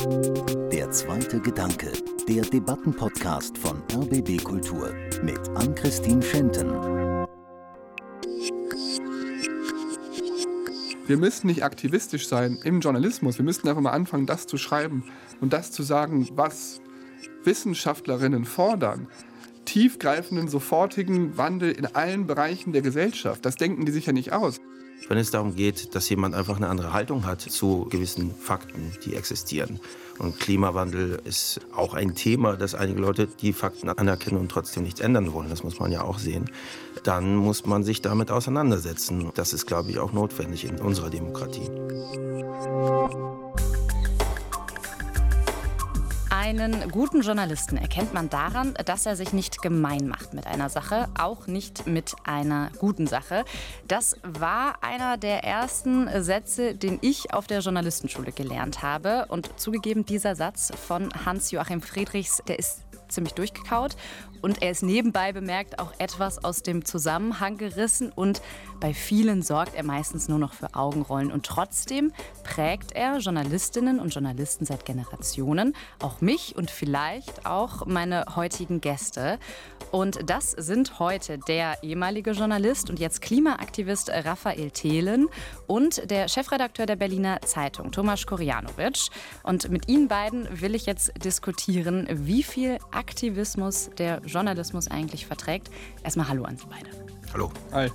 Der zweite Gedanke, der Debattenpodcast von RBB Kultur mit Ann-Christine Schenten. Wir müssen nicht aktivistisch sein im Journalismus. Wir müssten einfach mal anfangen, das zu schreiben und das zu sagen, was Wissenschaftlerinnen fordern. Tiefgreifenden, sofortigen Wandel in allen Bereichen der Gesellschaft. Das denken die sich ja nicht aus. Wenn es darum geht, dass jemand einfach eine andere Haltung hat zu gewissen Fakten, die existieren. Und Klimawandel ist auch ein Thema, dass einige Leute die Fakten anerkennen und trotzdem nichts ändern wollen. Das muss man ja auch sehen. Dann muss man sich damit auseinandersetzen. Das ist, glaube ich, auch notwendig in unserer Demokratie. Einen guten Journalisten erkennt man daran, dass er sich nicht gemein macht mit einer Sache, auch nicht mit einer guten Sache. Das war einer der ersten Sätze, den ich auf der Journalistenschule gelernt habe. Und zugegeben, dieser Satz von Hans-Joachim Friedrichs, der ist ziemlich durchgekaut und er ist nebenbei bemerkt auch etwas aus dem Zusammenhang gerissen und bei vielen sorgt er meistens nur noch für Augenrollen. Und trotzdem prägt er Journalistinnen und Journalisten seit Generationen, auch mich und vielleicht auch meine heutigen Gäste. Und das sind heute der ehemalige Journalist und jetzt Klimaaktivist Raphael Thelen und der Chefredakteur der Berliner Zeitung, Tomasz Korjanovic. Und mit Ihnen beiden will ich jetzt diskutieren, wie viel Aktivismus der Journalismus eigentlich verträgt. Erstmal Hallo an Sie beide. Hallo. Hi.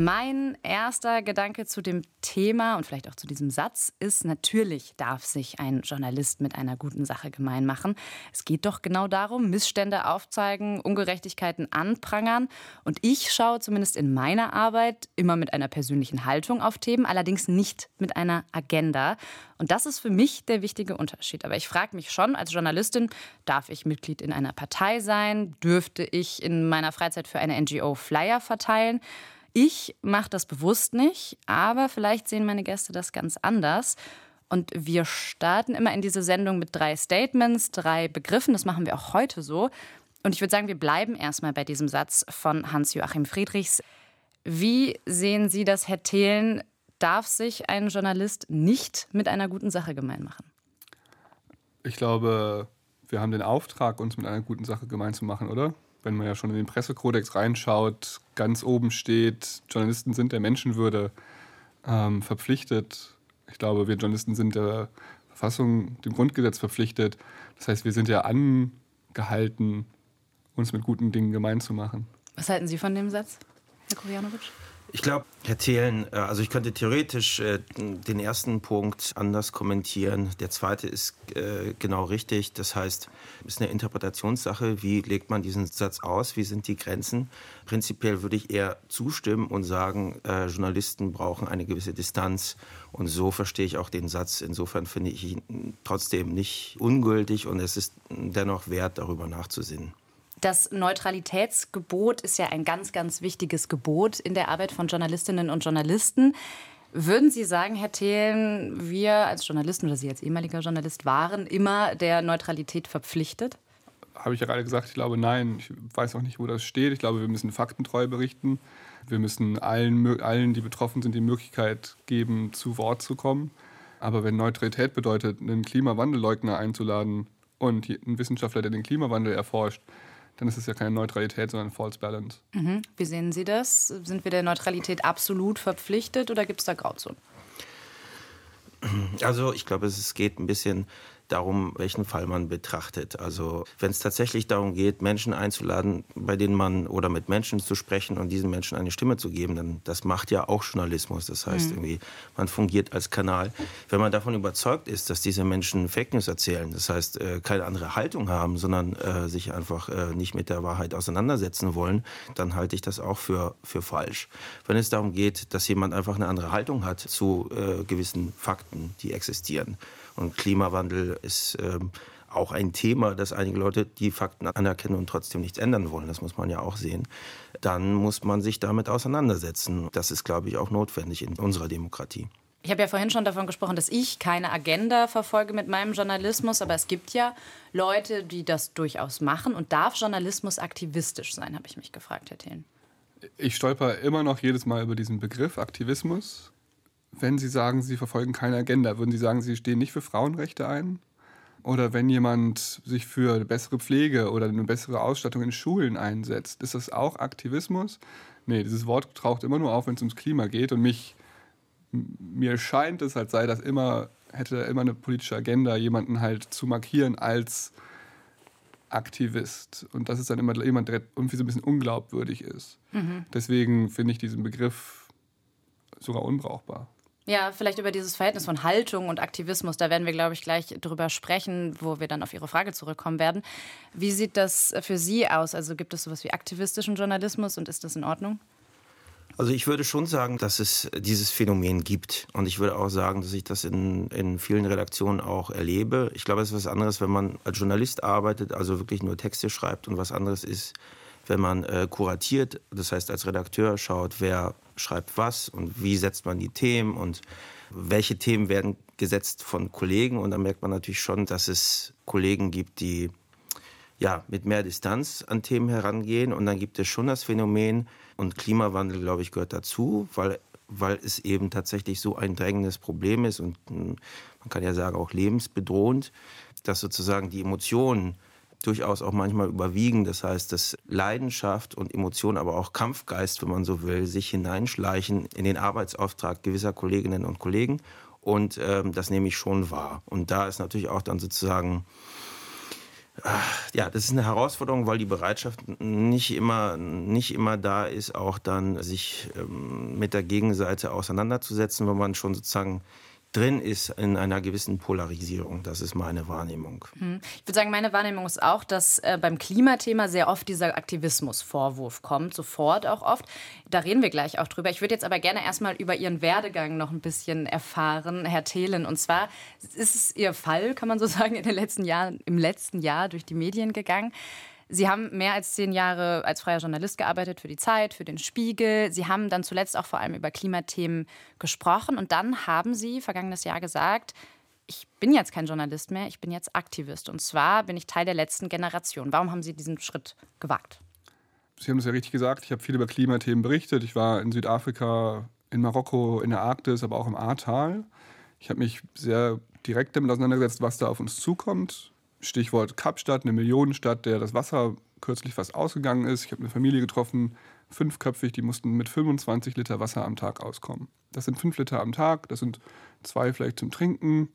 Mein erster Gedanke zu dem Thema und vielleicht auch zu diesem Satz ist, natürlich darf sich ein Journalist mit einer guten Sache gemein machen. Es geht doch genau darum, Missstände aufzeigen, Ungerechtigkeiten anprangern. Und ich schaue zumindest in meiner Arbeit immer mit einer persönlichen Haltung auf Themen, allerdings nicht mit einer Agenda. Und das ist für mich der wichtige Unterschied. Aber ich frage mich schon, als Journalistin, darf ich Mitglied in einer Partei sein? Dürfte ich in meiner Freizeit für eine NGO Flyer verteilen? Ich mache das bewusst nicht, aber vielleicht sehen meine Gäste das ganz anders. Und wir starten immer in diese Sendung mit drei Statements, drei Begriffen. Das machen wir auch heute so. Und ich würde sagen, wir bleiben erstmal bei diesem Satz von Hans-Joachim Friedrichs. Wie sehen Sie das, Herr Thelen? Darf sich ein Journalist nicht mit einer guten Sache gemein machen? Ich glaube, wir haben den Auftrag, uns mit einer guten Sache gemein zu machen, oder? Wenn man ja schon in den Pressekodex reinschaut, ganz oben steht, Journalisten sind der Menschenwürde ähm, verpflichtet. Ich glaube, wir Journalisten sind der Verfassung, dem Grundgesetz verpflichtet. Das heißt, wir sind ja angehalten, uns mit guten Dingen gemein zu machen. Was halten Sie von dem Satz, Herr Kojanovic? Ich glaube, Herr Thelen, äh, also ich könnte theoretisch äh, den ersten Punkt anders kommentieren. Der zweite ist äh, genau richtig. Das heißt, es ist eine Interpretationssache. Wie legt man diesen Satz aus? Wie sind die Grenzen? Prinzipiell würde ich eher zustimmen und sagen, Journalisten brauchen eine gewisse Distanz. Und so verstehe ich auch den Satz. Insofern finde ich ihn trotzdem nicht ungültig und es ist dennoch wert, darüber nachzusinnen. Das Neutralitätsgebot ist ja ein ganz, ganz wichtiges Gebot in der Arbeit von Journalistinnen und Journalisten. Würden Sie sagen, Herr Thelen, wir als Journalisten oder Sie als ehemaliger Journalist waren immer der Neutralität verpflichtet? Habe ich ja gerade gesagt, ich glaube nein. Ich weiß auch nicht, wo das steht. Ich glaube, wir müssen faktentreu berichten. Wir müssen allen, allen, die betroffen sind, die Möglichkeit geben, zu Wort zu kommen. Aber wenn Neutralität bedeutet, einen Klimawandelleugner einzuladen und einen Wissenschaftler, der den Klimawandel erforscht, dann ist es ja keine Neutralität, sondern False Balance. Mhm. Wie sehen Sie das? Sind wir der Neutralität absolut verpflichtet oder gibt es da Grauzonen? Also ich glaube, es geht ein bisschen darum, welchen Fall man betrachtet. Also wenn es tatsächlich darum geht, Menschen einzuladen, bei denen man oder mit Menschen zu sprechen und diesen Menschen eine Stimme zu geben, dann das macht ja auch Journalismus. Das heißt mhm. irgendwie, man fungiert als Kanal. Wenn man davon überzeugt ist, dass diese Menschen Fake News erzählen, das heißt äh, keine andere Haltung haben, sondern äh, sich einfach äh, nicht mit der Wahrheit auseinandersetzen wollen, dann halte ich das auch für, für falsch. Wenn es darum geht, dass jemand einfach eine andere Haltung hat zu äh, gewissen Fakten, die existieren, und Klimawandel ist ähm, auch ein Thema, dass einige Leute die Fakten anerkennen und trotzdem nichts ändern wollen. Das muss man ja auch sehen. Dann muss man sich damit auseinandersetzen. Das ist, glaube ich, auch notwendig in unserer Demokratie. Ich habe ja vorhin schon davon gesprochen, dass ich keine Agenda verfolge mit meinem Journalismus, aber es gibt ja Leute, die das durchaus machen. Und darf Journalismus aktivistisch sein, habe ich mich gefragt, Herr Thelen. Ich stolper immer noch jedes Mal über diesen Begriff Aktivismus wenn Sie sagen, Sie verfolgen keine Agenda, würden Sie sagen, Sie stehen nicht für Frauenrechte ein? Oder wenn jemand sich für eine bessere Pflege oder eine bessere Ausstattung in Schulen einsetzt, ist das auch Aktivismus? Nee, dieses Wort taucht immer nur auf, wenn es ums Klima geht. Und mich, mir scheint es, als sei das immer, hätte immer eine politische Agenda, jemanden halt zu markieren als Aktivist. Und das ist dann immer jemand, der irgendwie so ein bisschen unglaubwürdig ist. Mhm. Deswegen finde ich diesen Begriff sogar unbrauchbar. Ja, vielleicht über dieses Verhältnis von Haltung und Aktivismus, da werden wir, glaube ich, gleich drüber sprechen, wo wir dann auf Ihre Frage zurückkommen werden. Wie sieht das für Sie aus? Also gibt es sowas wie aktivistischen Journalismus und ist das in Ordnung? Also ich würde schon sagen, dass es dieses Phänomen gibt. Und ich würde auch sagen, dass ich das in, in vielen Redaktionen auch erlebe. Ich glaube, es ist was anderes, wenn man als Journalist arbeitet, also wirklich nur Texte schreibt. Und was anderes ist, wenn man äh, kuratiert, das heißt als Redakteur schaut, wer schreibt was und wie setzt man die Themen und welche Themen werden gesetzt von Kollegen. Und da merkt man natürlich schon, dass es Kollegen gibt, die ja, mit mehr Distanz an Themen herangehen. Und dann gibt es schon das Phänomen, und Klimawandel, glaube ich, gehört dazu, weil, weil es eben tatsächlich so ein drängendes Problem ist und hm, man kann ja sagen auch lebensbedrohend, dass sozusagen die Emotionen durchaus auch manchmal überwiegen. Das heißt, dass Leidenschaft und Emotion, aber auch Kampfgeist, wenn man so will, sich hineinschleichen in den Arbeitsauftrag gewisser Kolleginnen und Kollegen. Und ähm, das nehme ich schon wahr. Und da ist natürlich auch dann sozusagen ja, das ist eine Herausforderung, weil die Bereitschaft nicht immer, nicht immer da ist, auch dann sich ähm, mit der Gegenseite auseinanderzusetzen, wenn man schon sozusagen drin ist in einer gewissen Polarisierung. Das ist meine Wahrnehmung. Hm. Ich würde sagen, meine Wahrnehmung ist auch, dass äh, beim Klimathema sehr oft dieser Aktivismusvorwurf kommt, sofort auch oft. Da reden wir gleich auch drüber. Ich würde jetzt aber gerne erstmal über Ihren Werdegang noch ein bisschen erfahren, Herr Thelen. Und zwar ist es Ihr Fall, kann man so sagen, in den letzten Jahren, im letzten Jahr durch die Medien gegangen. Sie haben mehr als zehn Jahre als freier Journalist gearbeitet für die Zeit, für den Spiegel. Sie haben dann zuletzt auch vor allem über Klimathemen gesprochen. Und dann haben Sie vergangenes Jahr gesagt, ich bin jetzt kein Journalist mehr, ich bin jetzt Aktivist. Und zwar bin ich Teil der letzten Generation. Warum haben Sie diesen Schritt gewagt? Sie haben es ja richtig gesagt, ich habe viel über Klimathemen berichtet. Ich war in Südafrika, in Marokko, in der Arktis, aber auch im Ahrtal. Ich habe mich sehr direkt damit auseinandergesetzt, was da auf uns zukommt. Stichwort Kapstadt, eine Millionenstadt, der das Wasser kürzlich fast ausgegangen ist. Ich habe eine Familie getroffen, fünfköpfig, die mussten mit 25 Liter Wasser am Tag auskommen. Das sind fünf Liter am Tag, das sind zwei vielleicht zum Trinken,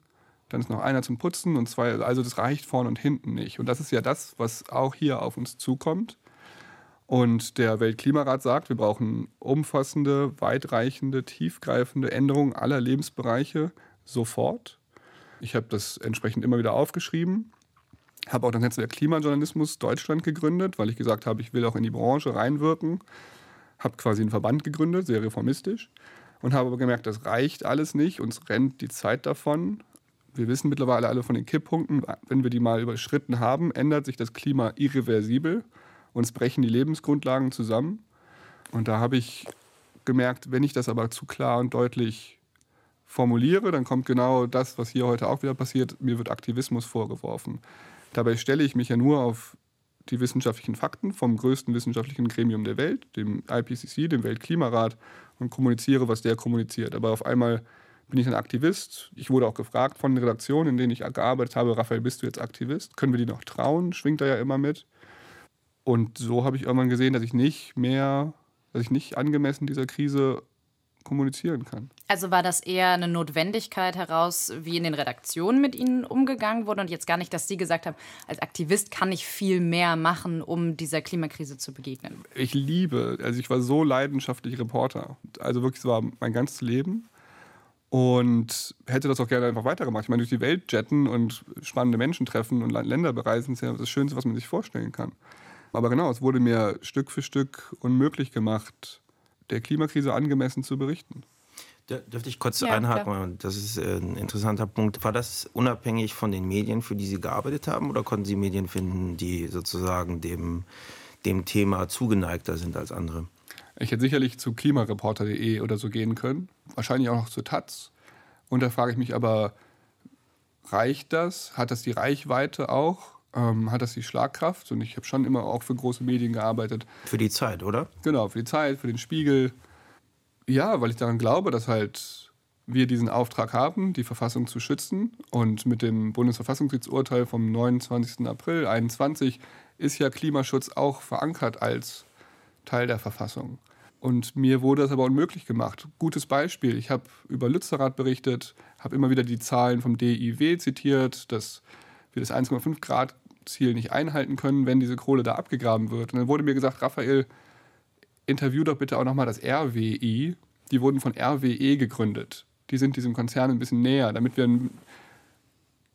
dann ist noch einer zum Putzen und zwei, also das reicht vorne und hinten nicht. Und das ist ja das, was auch hier auf uns zukommt. Und der Weltklimarat sagt, wir brauchen umfassende, weitreichende, tiefgreifende Änderungen aller Lebensbereiche sofort. Ich habe das entsprechend immer wieder aufgeschrieben habe auch das Netzwerk Klimajournalismus Deutschland gegründet, weil ich gesagt habe, ich will auch in die Branche reinwirken. Habe quasi einen Verband gegründet, sehr reformistisch. Und habe aber gemerkt, das reicht alles nicht. Uns rennt die Zeit davon. Wir wissen mittlerweile alle von den Kipppunkten. Wenn wir die mal überschritten haben, ändert sich das Klima irreversibel. Uns brechen die Lebensgrundlagen zusammen. Und da habe ich gemerkt, wenn ich das aber zu klar und deutlich formuliere, dann kommt genau das, was hier heute auch wieder passiert. Mir wird Aktivismus vorgeworfen. Dabei stelle ich mich ja nur auf die wissenschaftlichen Fakten vom größten wissenschaftlichen Gremium der Welt, dem IPCC, dem Weltklimarat, und kommuniziere, was der kommuniziert. Aber auf einmal bin ich ein Aktivist. Ich wurde auch gefragt von den Redaktionen, in denen ich gearbeitet habe, Raphael, bist du jetzt Aktivist? Können wir die noch trauen? Schwingt er ja immer mit. Und so habe ich irgendwann gesehen, dass ich nicht mehr, dass ich nicht angemessen dieser Krise kommunizieren kann. Also war das eher eine Notwendigkeit heraus, wie in den Redaktionen mit Ihnen umgegangen wurde und jetzt gar nicht, dass Sie gesagt haben, als Aktivist kann ich viel mehr machen, um dieser Klimakrise zu begegnen? Ich liebe, also ich war so leidenschaftlich Reporter. Also wirklich, es war mein ganzes Leben und hätte das auch gerne einfach weitergemacht. Ich meine, durch die Welt jetten und spannende Menschen treffen und Länder bereisen ist ja das Schönste, was man sich vorstellen kann. Aber genau, es wurde mir Stück für Stück unmöglich gemacht, der Klimakrise angemessen zu berichten. Dürfte ich kurz ja, einhaken? Klar. Das ist äh, ein interessanter Punkt. War das unabhängig von den Medien, für die Sie gearbeitet haben, oder konnten Sie Medien finden, die sozusagen dem, dem Thema zugeneigter sind als andere? Ich hätte sicherlich zu klimareporter.de oder so gehen können, wahrscheinlich auch noch zu Taz. Und da frage ich mich aber, reicht das? Hat das die Reichweite auch? Ähm, hat das die Schlagkraft. Und ich habe schon immer auch für große Medien gearbeitet. Für die Zeit, oder? Genau, für die Zeit, für den Spiegel. Ja, weil ich daran glaube, dass halt wir diesen Auftrag haben, die Verfassung zu schützen. Und mit dem Bundesverfassungsgerichtsurteil vom 29. April 2021 ist ja Klimaschutz auch verankert als Teil der Verfassung. Und mir wurde das aber unmöglich gemacht. Gutes Beispiel, ich habe über Lützerath berichtet, habe immer wieder die Zahlen vom DIW zitiert, dass wir das 1,5 Grad Ziel nicht einhalten können, wenn diese Kohle da abgegraben wird. Und dann wurde mir gesagt, Raphael, interview doch bitte auch nochmal das RWI. Die wurden von RWE gegründet. Die sind diesem Konzern ein bisschen näher, damit wir ein,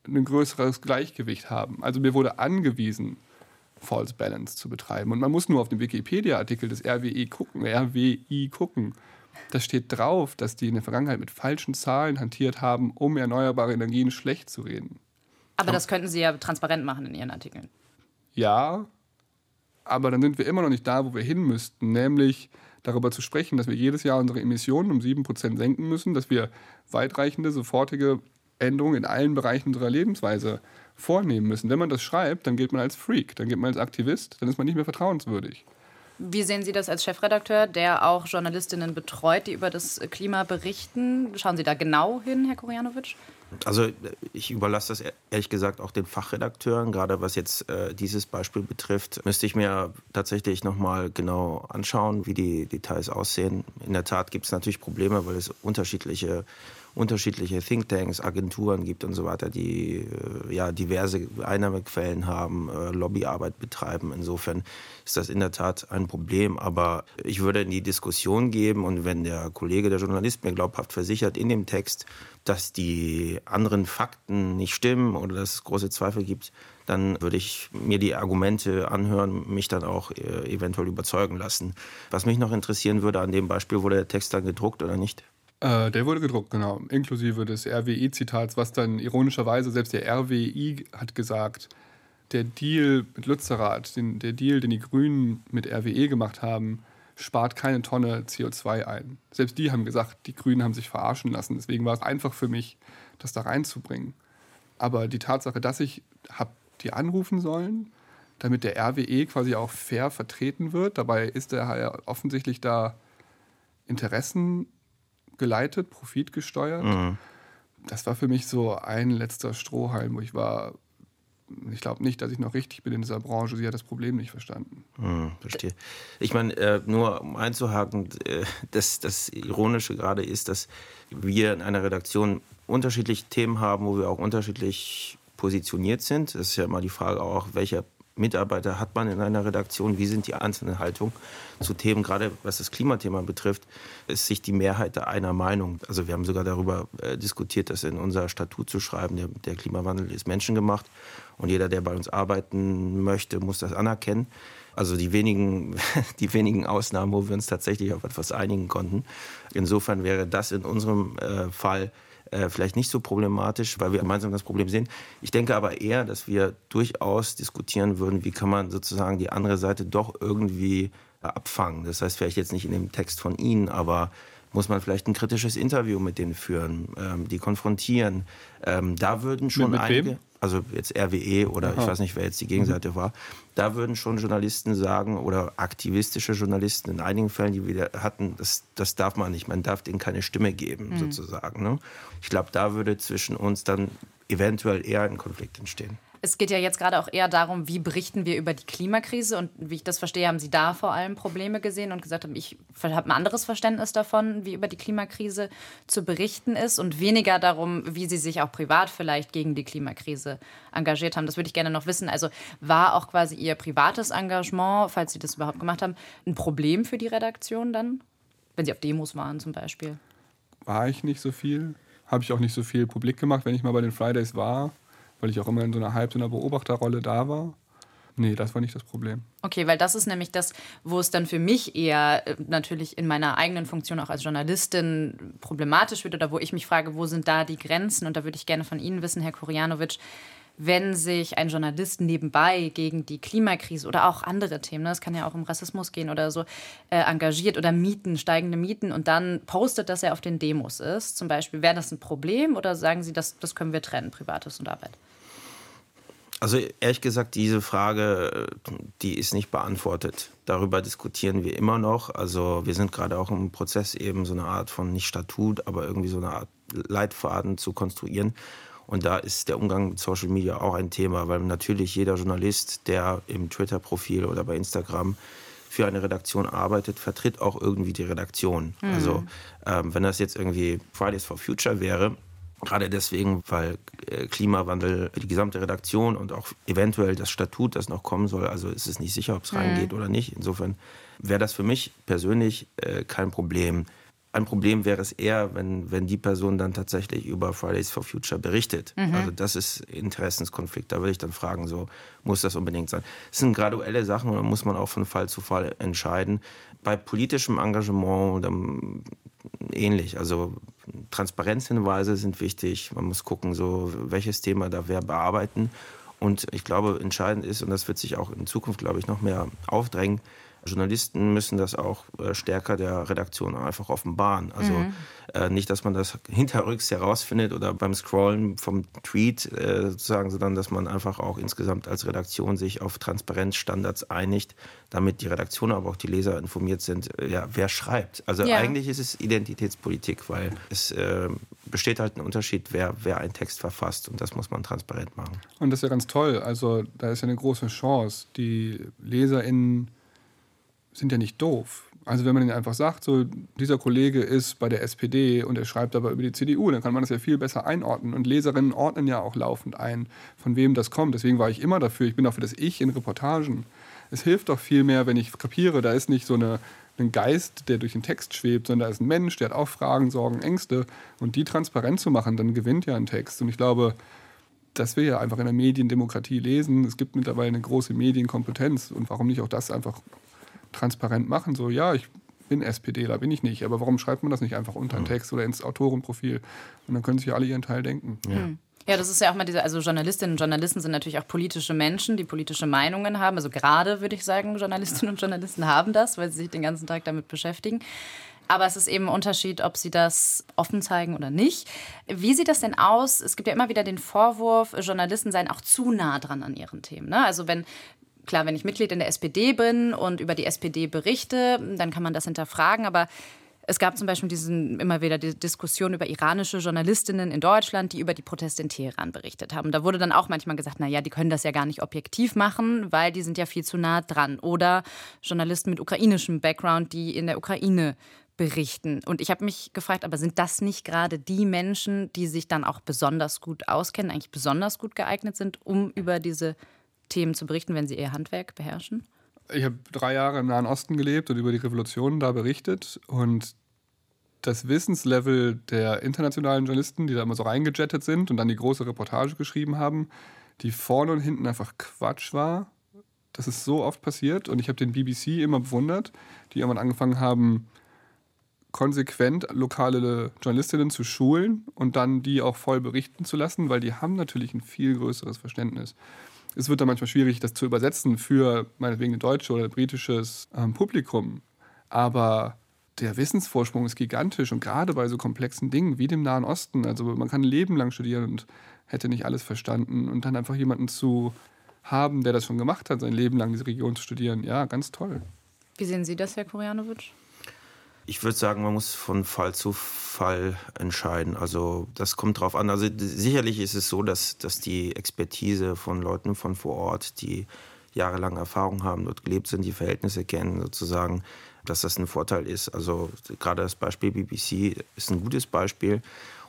ein größeres Gleichgewicht haben. Also mir wurde angewiesen, False Balance zu betreiben. Und man muss nur auf den Wikipedia-Artikel des RWE gucken, RWI gucken. Da steht drauf, dass die in der Vergangenheit mit falschen Zahlen hantiert haben, um erneuerbare Energien schlecht zu reden. Aber das könnten Sie ja transparent machen in Ihren Artikeln. Ja, aber dann sind wir immer noch nicht da, wo wir hin müssten, nämlich darüber zu sprechen, dass wir jedes Jahr unsere Emissionen um 7% senken müssen, dass wir weitreichende, sofortige Änderungen in allen Bereichen unserer Lebensweise vornehmen müssen. Wenn man das schreibt, dann gilt man als Freak, dann gilt man als Aktivist, dann ist man nicht mehr vertrauenswürdig. Wie sehen Sie das als Chefredakteur, der auch Journalistinnen betreut, die über das Klima berichten? Schauen Sie da genau hin, Herr Korjanovic? Also ich überlasse das ehrlich gesagt auch den Fachredakteuren. Gerade was jetzt äh, dieses Beispiel betrifft, müsste ich mir tatsächlich nochmal genau anschauen, wie die Details aussehen. In der Tat gibt es natürlich Probleme, weil es unterschiedliche unterschiedliche Thinktanks, Agenturen gibt und so weiter, die äh, ja diverse Einnahmequellen haben, äh, Lobbyarbeit betreiben. Insofern ist das in der Tat ein Problem. Aber ich würde in die Diskussion geben und wenn der Kollege, der Journalist mir glaubhaft versichert in dem Text, dass die anderen Fakten nicht stimmen oder dass es große Zweifel gibt, dann würde ich mir die Argumente anhören, mich dann auch äh, eventuell überzeugen lassen. Was mich noch interessieren würde an dem Beispiel, wurde der Text dann gedruckt oder nicht? Äh, der wurde gedruckt, genau. Inklusive des RWI-Zitats, was dann ironischerweise selbst der RWI hat gesagt, der Deal mit Lützerath, den, der Deal, den die Grünen mit RWE gemacht haben, spart keine Tonne CO2 ein. Selbst die haben gesagt, die Grünen haben sich verarschen lassen. Deswegen war es einfach für mich, das da reinzubringen. Aber die Tatsache, dass ich habe die anrufen sollen, damit der RWE quasi auch fair vertreten wird, dabei ist er ja offensichtlich da Interessen geleitet, profitgesteuert. Mhm. Das war für mich so ein letzter Strohhalm, wo ich war, ich glaube nicht, dass ich noch richtig bin in dieser Branche. Sie hat das Problem nicht verstanden. Hm, verstehe. Ich meine, äh, nur um einzuhaken, äh, das, das Ironische gerade ist, dass wir in einer Redaktion unterschiedliche Themen haben, wo wir auch unterschiedlich positioniert sind. Das ist ja immer die Frage auch, welcher Mitarbeiter hat man in einer Redaktion, wie sind die einzelnen Haltungen zu Themen, gerade was das Klimathema betrifft, ist sich die Mehrheit einer Meinung. Also wir haben sogar darüber äh, diskutiert, das in unser Statut zu schreiben, der, der Klimawandel ist menschengemacht und jeder, der bei uns arbeiten möchte, muss das anerkennen. Also die wenigen, die wenigen Ausnahmen, wo wir uns tatsächlich auf etwas einigen konnten. Insofern wäre das in unserem äh, Fall äh, vielleicht nicht so problematisch, weil wir gemeinsam das Problem sehen. Ich denke aber eher, dass wir durchaus diskutieren würden, wie kann man sozusagen die andere Seite doch irgendwie abfangen. Das heißt vielleicht jetzt nicht in dem Text von Ihnen, aber muss man vielleicht ein kritisches Interview mit denen führen, ähm, die konfrontieren. Ähm, da würden schon mit, mit einige, wem? Also jetzt RWE oder Aha. ich weiß nicht, wer jetzt die Gegenseite mhm. war, da würden schon Journalisten sagen oder aktivistische Journalisten in einigen Fällen, die wir hatten, das, das darf man nicht, man darf denen keine Stimme geben, mhm. sozusagen. Ne? Ich glaube, da würde zwischen uns dann eventuell eher ein Konflikt entstehen. Es geht ja jetzt gerade auch eher darum, wie berichten wir über die Klimakrise. Und wie ich das verstehe, haben Sie da vor allem Probleme gesehen und gesagt haben, ich habe ein anderes Verständnis davon, wie über die Klimakrise zu berichten ist und weniger darum, wie Sie sich auch privat vielleicht gegen die Klimakrise engagiert haben. Das würde ich gerne noch wissen. Also war auch quasi Ihr privates Engagement, falls Sie das überhaupt gemacht haben, ein Problem für die Redaktion dann? Wenn Sie auf Demos waren zum Beispiel? War ich nicht so viel. Habe ich auch nicht so viel publik gemacht, wenn ich mal bei den Fridays war weil ich auch immer in so einer halb so einer Beobachterrolle da war. Nee, das war nicht das Problem. Okay, weil das ist nämlich das, wo es dann für mich eher äh, natürlich in meiner eigenen Funktion auch als Journalistin problematisch wird oder wo ich mich frage, wo sind da die Grenzen? Und da würde ich gerne von Ihnen wissen, Herr Kurianovic, wenn sich ein Journalist nebenbei gegen die Klimakrise oder auch andere Themen, ne, es kann ja auch um Rassismus gehen oder so, äh, engagiert oder Mieten, steigende Mieten und dann postet, dass er auf den Demos ist, zum Beispiel, wäre das ein Problem oder sagen Sie, das, das können wir trennen, Privates und Arbeit? Also ehrlich gesagt, diese Frage, die ist nicht beantwortet. Darüber diskutieren wir immer noch. Also wir sind gerade auch im Prozess eben so eine Art von nicht Statut, aber irgendwie so eine Art Leitfaden zu konstruieren. Und da ist der Umgang mit Social Media auch ein Thema, weil natürlich jeder Journalist, der im Twitter-Profil oder bei Instagram für eine Redaktion arbeitet, vertritt auch irgendwie die Redaktion. Mhm. Also ähm, wenn das jetzt irgendwie Fridays for Future wäre, Gerade deswegen, weil äh, Klimawandel die gesamte Redaktion und auch eventuell das Statut, das noch kommen soll, also ist es nicht sicher, ob es mhm. reingeht oder nicht. Insofern wäre das für mich persönlich äh, kein Problem. Ein Problem wäre es eher, wenn, wenn die Person dann tatsächlich über Fridays for Future berichtet. Mhm. Also das ist Interessenskonflikt. Da würde ich dann fragen, so muss das unbedingt sein. Das sind graduelle Sachen und da muss man auch von Fall zu Fall entscheiden. Bei politischem Engagement dann ähnlich. Also Transparenzhinweise sind wichtig. Man muss gucken, so welches Thema da wer bearbeiten. Und ich glaube, entscheidend ist, und das wird sich auch in Zukunft, glaube ich, noch mehr aufdrängen, Journalisten müssen das auch äh, stärker der Redaktion einfach offenbaren. Also mhm. äh, nicht, dass man das hinterrücks herausfindet oder beim Scrollen vom Tweet äh, sozusagen, sondern dass man einfach auch insgesamt als Redaktion sich auf Transparenzstandards einigt, damit die Redaktion, aber auch die Leser informiert sind, äh, ja, wer schreibt. Also ja. eigentlich ist es Identitätspolitik, weil es äh, besteht halt ein Unterschied, wer, wer einen Text verfasst und das muss man transparent machen. Und das ist ja ganz toll. Also da ist ja eine große Chance. Die LeserInnen sind ja nicht doof. Also wenn man ihnen einfach sagt, so dieser Kollege ist bei der SPD und er schreibt aber über die CDU, dann kann man das ja viel besser einordnen. Und Leserinnen ordnen ja auch laufend ein, von wem das kommt. Deswegen war ich immer dafür. Ich bin auch für das Ich in Reportagen. Es hilft doch viel mehr, wenn ich kapiere, da ist nicht so eine, ein Geist, der durch den Text schwebt, sondern da ist ein Mensch, der hat auch Fragen, Sorgen, Ängste. Und die transparent zu machen, dann gewinnt ja ein Text. Und ich glaube, dass wir ja einfach in der Mediendemokratie lesen. Es gibt mittlerweile eine große Medienkompetenz. Und warum nicht auch das einfach transparent machen. So, ja, ich bin SPDler, bin ich nicht. Aber warum schreibt man das nicht einfach unter einen Text oder ins Autorenprofil? Und dann können sich alle ihren Teil denken. Ja. Hm. Ja, das ist ja auch mal diese, also Journalistinnen und Journalisten sind natürlich auch politische Menschen, die politische Meinungen haben. Also gerade würde ich sagen, Journalistinnen und Journalisten haben das, weil sie sich den ganzen Tag damit beschäftigen. Aber es ist eben ein Unterschied, ob sie das offen zeigen oder nicht. Wie sieht das denn aus? Es gibt ja immer wieder den Vorwurf, Journalisten seien auch zu nah dran an ihren Themen. Ne? Also wenn klar, wenn ich Mitglied in der SPD bin und über die SPD berichte, dann kann man das hinterfragen. Aber es gab zum Beispiel diesen, immer wieder die Diskussion über iranische Journalistinnen in Deutschland, die über die Proteste in Teheran berichtet haben. Da wurde dann auch manchmal gesagt, naja, die können das ja gar nicht objektiv machen, weil die sind ja viel zu nah dran. Oder Journalisten mit ukrainischem Background, die in der Ukraine berichten. Und ich habe mich gefragt, aber sind das nicht gerade die Menschen, die sich dann auch besonders gut auskennen, eigentlich besonders gut geeignet sind, um über diese Themen zu berichten, wenn Sie Ihr Handwerk beherrschen? Ich habe drei Jahre im Nahen Osten gelebt und über die Revolution da berichtet. Und das Wissenslevel der internationalen Journalisten, die da immer so reingejettet sind und dann die große Reportage geschrieben haben, die vorne und hinten einfach Quatsch war. Das ist so oft passiert und ich habe den BBC immer bewundert, die irgendwann angefangen haben, konsequent lokale Journalistinnen zu schulen und dann die auch voll berichten zu lassen, weil die haben natürlich ein viel größeres Verständnis es wird dann manchmal schwierig, das zu übersetzen für meinetwegen ein deutsches oder britisches ähm, Publikum. Aber der Wissensvorsprung ist gigantisch und gerade bei so komplexen Dingen wie dem Nahen Osten. Also man kann ein Leben lang studieren und hätte nicht alles verstanden und dann einfach jemanden zu haben, der das schon gemacht hat, sein Leben lang diese Region zu studieren. Ja, ganz toll. Wie sehen Sie das, Herr Koreanowitsch? Ich würde sagen, man muss von Fall zu Fall entscheiden. Also das kommt drauf an. Also sicherlich ist es so, dass, dass die Expertise von Leuten von vor Ort, die jahrelang Erfahrung haben, dort gelebt sind, die Verhältnisse kennen, sozusagen, dass das ein Vorteil ist. Also gerade das Beispiel BBC ist ein gutes Beispiel.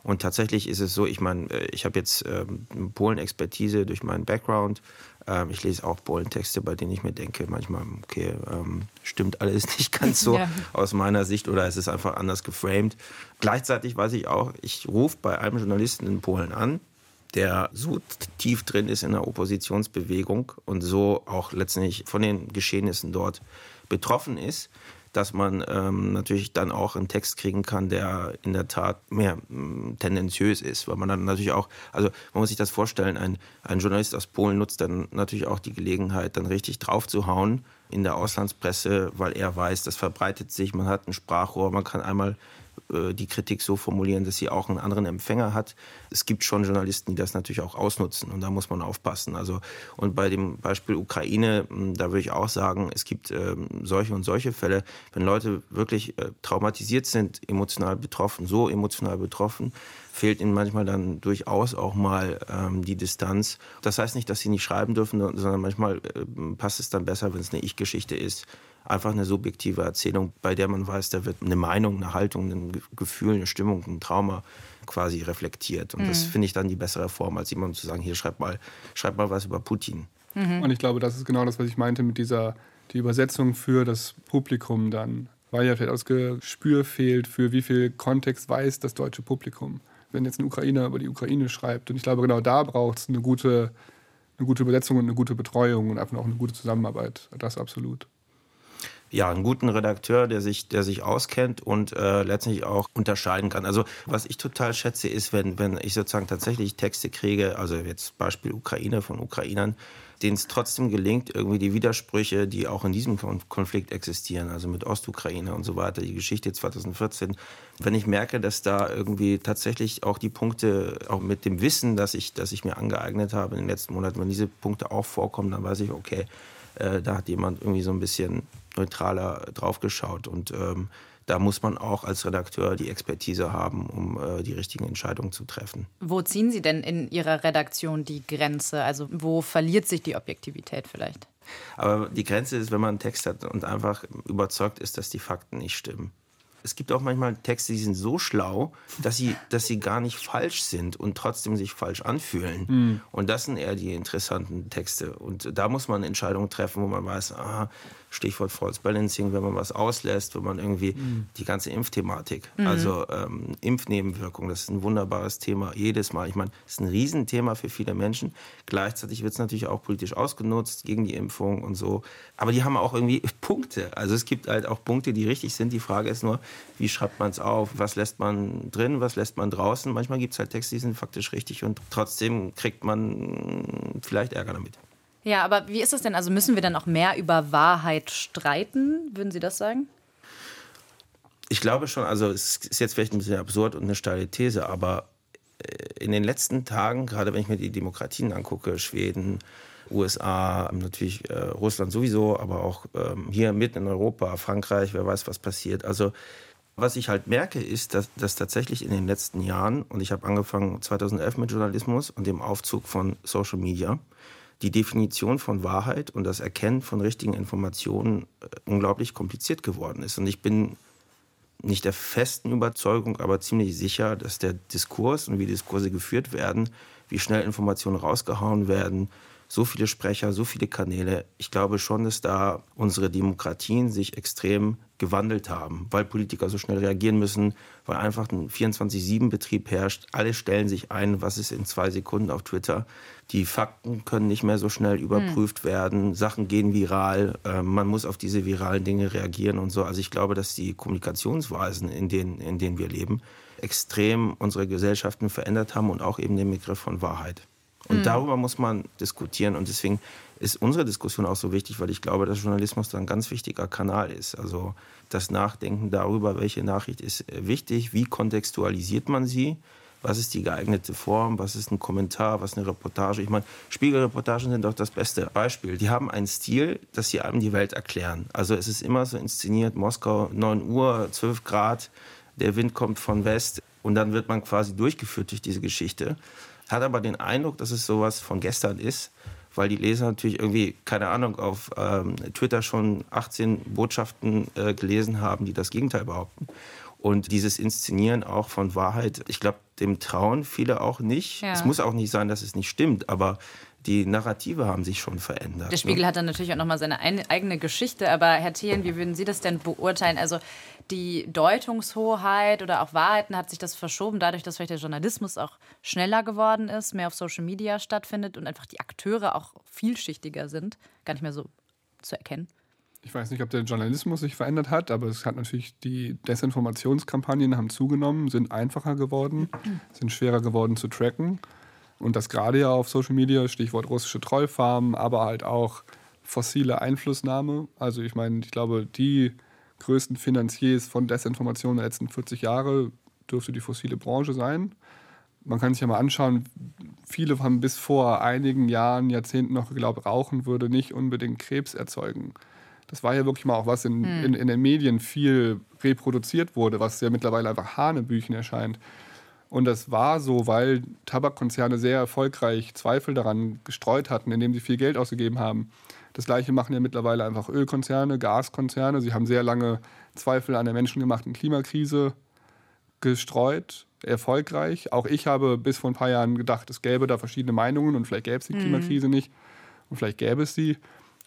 Und tatsächlich ist es so, ich meine, äh, ich habe jetzt ähm, Polen-Expertise durch meinen Background. Ähm, ich lese auch Polen-Texte, bei denen ich mir denke, manchmal, okay, ähm, stimmt alles nicht ganz so ja. aus meiner Sicht oder es ist einfach anders geframed. Gleichzeitig weiß ich auch, ich rufe bei einem Journalisten in Polen an, der so tief drin ist in der Oppositionsbewegung und so auch letztendlich von den Geschehnissen dort betroffen ist, dass man ähm, natürlich dann auch einen Text kriegen kann, der in der Tat mehr ähm, tendenziös ist, weil man dann natürlich auch, also man muss sich das vorstellen, ein, ein Journalist aus Polen nutzt dann natürlich auch die Gelegenheit, dann richtig drauf zu hauen in der Auslandspresse, weil er weiß, das verbreitet sich, man hat ein Sprachrohr, man kann einmal die Kritik so formulieren, dass sie auch einen anderen Empfänger hat. Es gibt schon Journalisten, die das natürlich auch ausnutzen und da muss man aufpassen. Also und bei dem Beispiel Ukraine, da würde ich auch sagen, es gibt ähm, solche und solche Fälle, wenn Leute wirklich äh, traumatisiert sind, emotional betroffen, so emotional betroffen, fehlt ihnen manchmal dann durchaus auch mal ähm, die Distanz. Das heißt nicht, dass sie nicht schreiben dürfen, sondern manchmal äh, passt es dann besser, wenn es eine Ich-Geschichte ist. Einfach eine subjektive Erzählung, bei der man weiß, da wird eine Meinung, eine Haltung, ein Gefühl, eine Stimmung, ein Trauma quasi reflektiert. Und mhm. das finde ich dann die bessere Form, als jemandem zu sagen, hier schreib mal, schreib mal was über Putin. Mhm. Und ich glaube, das ist genau das, was ich meinte mit dieser die Übersetzung für das Publikum dann. Weil ja vielleicht das Gespür fehlt, für wie viel Kontext weiß das deutsche Publikum wenn jetzt ein Ukrainer über die Ukraine schreibt. Und ich glaube, genau da braucht es eine gute, eine gute Übersetzung und eine gute Betreuung und einfach auch eine gute Zusammenarbeit. Das absolut. Ja, einen guten Redakteur, der sich, der sich auskennt und äh, letztlich auch unterscheiden kann. Also was ich total schätze, ist, wenn, wenn ich sozusagen tatsächlich Texte kriege, also jetzt Beispiel Ukraine von Ukrainern, denen es trotzdem gelingt, irgendwie die Widersprüche, die auch in diesem Konflikt existieren, also mit Ostukraine und so weiter, die Geschichte 2014, wenn ich merke, dass da irgendwie tatsächlich auch die Punkte, auch mit dem Wissen, das ich, das ich mir angeeignet habe in den letzten Monaten, wenn diese Punkte auch vorkommen, dann weiß ich, okay, äh, da hat jemand irgendwie so ein bisschen neutraler draufgeschaut und ähm, da muss man auch als Redakteur die Expertise haben, um äh, die richtigen Entscheidungen zu treffen. Wo ziehen Sie denn in Ihrer Redaktion die Grenze? Also wo verliert sich die Objektivität vielleicht? Aber die Grenze ist, wenn man einen Text hat und einfach überzeugt ist, dass die Fakten nicht stimmen. Es gibt auch manchmal Texte, die sind so schlau, dass sie, dass sie gar nicht falsch sind und trotzdem sich falsch anfühlen. Mhm. Und das sind eher die interessanten Texte. Und da muss man Entscheidungen treffen, wo man weiß, aha, Stichwort False Balancing, wenn man was auslässt, wenn man irgendwie mhm. die ganze Impfthematik, mhm. also ähm, Impfnebenwirkungen, das ist ein wunderbares Thema jedes Mal. Ich meine, es ist ein Riesenthema für viele Menschen. Gleichzeitig wird es natürlich auch politisch ausgenutzt gegen die Impfung und so. Aber die haben auch irgendwie Punkte. Also es gibt halt auch Punkte, die richtig sind. Die Frage ist nur, wie schreibt man es auf? Was lässt man drin? Was lässt man draußen? Manchmal gibt es halt Texte, die sind faktisch richtig und trotzdem kriegt man vielleicht Ärger damit. Ja, aber wie ist es denn? Also müssen wir dann auch mehr über Wahrheit streiten? Würden Sie das sagen? Ich glaube schon, also es ist jetzt vielleicht ein bisschen absurd und eine steile These, aber äh, in den letzten Tagen, gerade wenn ich mir die Demokratien angucke, Schweden, USA, natürlich äh, Russland sowieso, aber auch ähm, hier mitten in Europa, Frankreich, wer weiß, was passiert. Also was ich halt merke, ist, dass, dass tatsächlich in den letzten Jahren, und ich habe angefangen 2011 mit Journalismus und dem Aufzug von Social Media, die Definition von Wahrheit und das Erkennen von richtigen Informationen äh, unglaublich kompliziert geworden ist. Und ich bin nicht der festen Überzeugung, aber ziemlich sicher, dass der Diskurs und wie Diskurse geführt werden, wie schnell Informationen rausgehauen werden, so viele Sprecher, so viele Kanäle. Ich glaube schon, dass da unsere Demokratien sich extrem gewandelt haben, weil Politiker so schnell reagieren müssen, weil einfach ein 24-7-Betrieb herrscht. Alle stellen sich ein, was ist in zwei Sekunden auf Twitter. Die Fakten können nicht mehr so schnell überprüft hm. werden. Sachen gehen viral. Äh, man muss auf diese viralen Dinge reagieren und so. Also ich glaube, dass die Kommunikationsweisen, in denen, in denen wir leben, extrem unsere Gesellschaften verändert haben und auch eben den Begriff von Wahrheit. Und mhm. darüber muss man diskutieren. Und deswegen ist unsere Diskussion auch so wichtig, weil ich glaube, dass Journalismus da ein ganz wichtiger Kanal ist. Also das Nachdenken darüber, welche Nachricht ist äh, wichtig, wie kontextualisiert man sie, was ist die geeignete Form, was ist ein Kommentar, was ist eine Reportage. Ich meine, Spiegelreportagen sind doch das beste Beispiel. Die haben einen Stil, dass sie einem die Welt erklären. Also es ist immer so inszeniert, Moskau 9 Uhr, 12 Grad, der Wind kommt von West und dann wird man quasi durchgeführt durch diese Geschichte hat aber den Eindruck, dass es sowas von gestern ist, weil die Leser natürlich irgendwie, keine Ahnung, auf ähm, Twitter schon 18 Botschaften äh, gelesen haben, die das Gegenteil behaupten. Und dieses Inszenieren auch von Wahrheit, ich glaube, dem trauen viele auch nicht. Ja. Es muss auch nicht sein, dass es nicht stimmt, aber die Narrative haben sich schon verändert. Der Spiegel ne? hat dann natürlich auch nochmal seine eigene Geschichte, aber Herr Thelen, wie würden Sie das denn beurteilen? Also die Deutungshoheit oder auch Wahrheiten hat sich das verschoben, dadurch, dass vielleicht der Journalismus auch schneller geworden ist, mehr auf Social Media stattfindet und einfach die Akteure auch vielschichtiger sind, gar nicht mehr so zu erkennen. Ich weiß nicht, ob der Journalismus sich verändert hat, aber es hat natürlich die Desinformationskampagnen haben zugenommen, sind einfacher geworden, sind schwerer geworden zu tracken. Und das gerade ja auf Social Media, Stichwort russische Trollfarmen, aber halt auch fossile Einflussnahme. Also ich meine, ich glaube, die größten Finanziers von Desinformation der letzten 40 Jahre dürfte die fossile Branche sein. Man kann sich ja mal anschauen, viele haben bis vor einigen Jahren, Jahrzehnten noch geglaubt, Rauchen würde nicht unbedingt Krebs erzeugen. Das war ja wirklich mal auch was in, hm. in, in den Medien viel reproduziert wurde, was ja mittlerweile einfach Hanebüchen erscheint. Und das war so, weil Tabakkonzerne sehr erfolgreich Zweifel daran gestreut hatten, indem sie viel Geld ausgegeben haben. Das gleiche machen ja mittlerweile einfach Ölkonzerne, Gaskonzerne. Sie haben sehr lange Zweifel an der menschengemachten Klimakrise gestreut, erfolgreich. Auch ich habe bis vor ein paar Jahren gedacht, es gäbe da verschiedene Meinungen und vielleicht gäbe es die mhm. Klimakrise nicht und vielleicht gäbe es sie.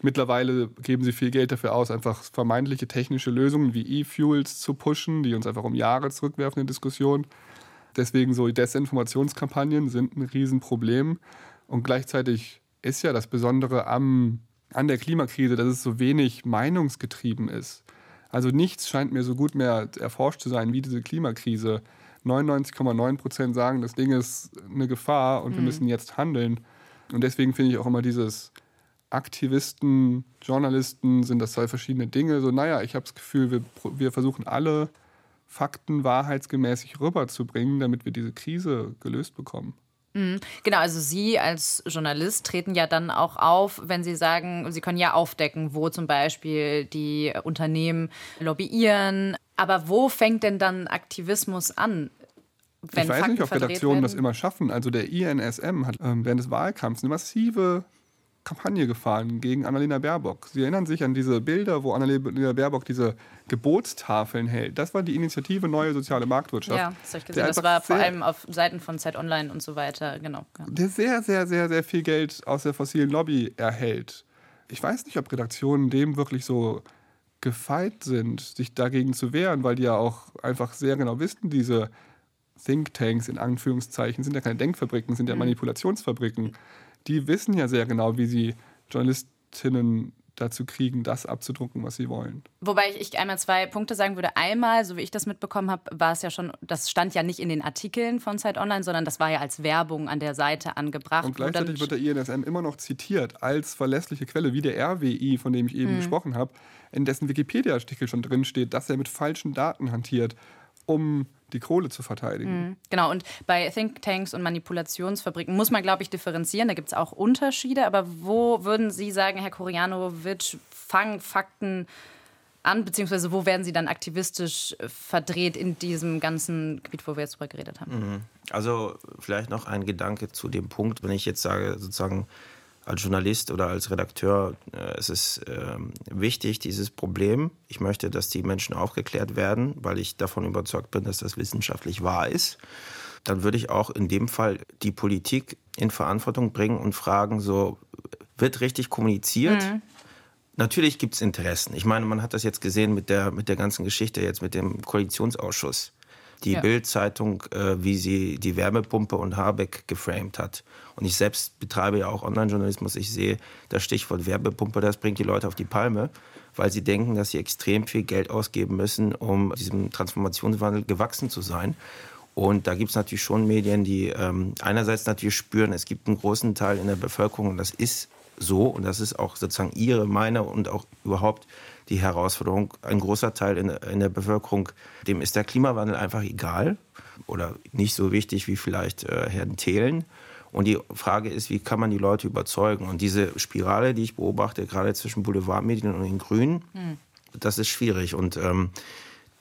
Mittlerweile geben sie viel Geld dafür aus, einfach vermeintliche technische Lösungen wie E-Fuels zu pushen, die uns einfach um Jahre zurückwerfen in Diskussionen. Deswegen so Desinformationskampagnen sind ein Riesenproblem. Und gleichzeitig ist ja das Besondere am, an der Klimakrise, dass es so wenig meinungsgetrieben ist. Also nichts scheint mir so gut mehr erforscht zu sein wie diese Klimakrise. 99,9 Prozent sagen, das Ding ist eine Gefahr und mhm. wir müssen jetzt handeln. Und deswegen finde ich auch immer dieses Aktivisten, Journalisten, sind das zwei verschiedene Dinge. So, naja, ich habe das Gefühl, wir, wir versuchen alle Fakten wahrheitsgemäß rüberzubringen, damit wir diese Krise gelöst bekommen. Mhm. Genau, also Sie als Journalist treten ja dann auch auf, wenn Sie sagen, Sie können ja aufdecken, wo zum Beispiel die Unternehmen lobbyieren. Aber wo fängt denn dann Aktivismus an? ich weiß Fakten nicht, ob Redaktionen das immer schaffen. Also der INSM hat ähm, während des Wahlkampfs eine massive Kampagne gefahren gegen Annalena Baerbock. Sie erinnern sich an diese Bilder, wo Annalena Baerbock diese Gebotstafeln hält. Das war die Initiative Neue Soziale Marktwirtschaft. Ja, das habe ich gesehen. Das war vor allem auf Seiten von Zeit Online und so weiter. Genau. Ja. Der sehr, sehr, sehr, sehr viel Geld aus der fossilen Lobby erhält. Ich weiß nicht, ob Redaktionen dem wirklich so gefeit sind, sich dagegen zu wehren, weil die ja auch einfach sehr genau wissen, diese Thinktanks in Anführungszeichen sind ja keine Denkfabriken, sind ja mhm. Die wissen ja sehr genau, wie sie Journalistinnen dazu kriegen, das abzudrucken, was sie wollen. Wobei ich einmal zwei Punkte sagen würde. Einmal, so wie ich das mitbekommen habe, war es ja schon, das stand ja nicht in den Artikeln von Zeit Online, sondern das war ja als Werbung an der Seite angebracht. Und gleichzeitig wird der INSM immer noch zitiert als verlässliche Quelle, wie der RWI, von dem ich eben mhm. gesprochen habe, in dessen Wikipedia-Artikel schon drin steht, dass er mit falschen Daten hantiert, um die Kohle zu verteidigen. Mhm, genau, und bei Thinktanks und Manipulationsfabriken muss man, glaube ich, differenzieren. Da gibt es auch Unterschiede. Aber wo würden Sie sagen, Herr Korianowitsch, fangen Fakten an, beziehungsweise wo werden sie dann aktivistisch verdreht in diesem ganzen Gebiet, wo wir jetzt drüber geredet haben? Mhm. Also vielleicht noch ein Gedanke zu dem Punkt, wenn ich jetzt sage, sozusagen, als Journalist oder als Redakteur, äh, es ist äh, wichtig, dieses Problem. Ich möchte, dass die Menschen aufgeklärt werden, weil ich davon überzeugt bin, dass das wissenschaftlich wahr ist. Dann würde ich auch in dem Fall die Politik in Verantwortung bringen und fragen, so wird richtig kommuniziert? Mhm. Natürlich gibt es Interessen. Ich meine, man hat das jetzt gesehen mit der, mit der ganzen Geschichte jetzt mit dem Koalitionsausschuss die ja. Bild-Zeitung, äh, wie sie die Wärmepumpe und Habeck geframed hat. Und ich selbst betreibe ja auch Online-Journalismus. Ich sehe das Stichwort Wärmepumpe, das bringt die Leute auf die Palme, weil sie denken, dass sie extrem viel Geld ausgeben müssen, um diesem Transformationswandel gewachsen zu sein. Und da gibt es natürlich schon Medien, die ähm, einerseits natürlich spüren, es gibt einen großen Teil in der Bevölkerung, und das ist so, und das ist auch sozusagen ihre, meine und auch überhaupt die Herausforderung. Ein großer Teil in, in der Bevölkerung, dem ist der Klimawandel einfach egal oder nicht so wichtig wie vielleicht äh, Herrn Thelen. Und die Frage ist, wie kann man die Leute überzeugen? Und diese Spirale, die ich beobachte, gerade zwischen Boulevardmedien und den Grünen, hm. das ist schwierig. Und ähm,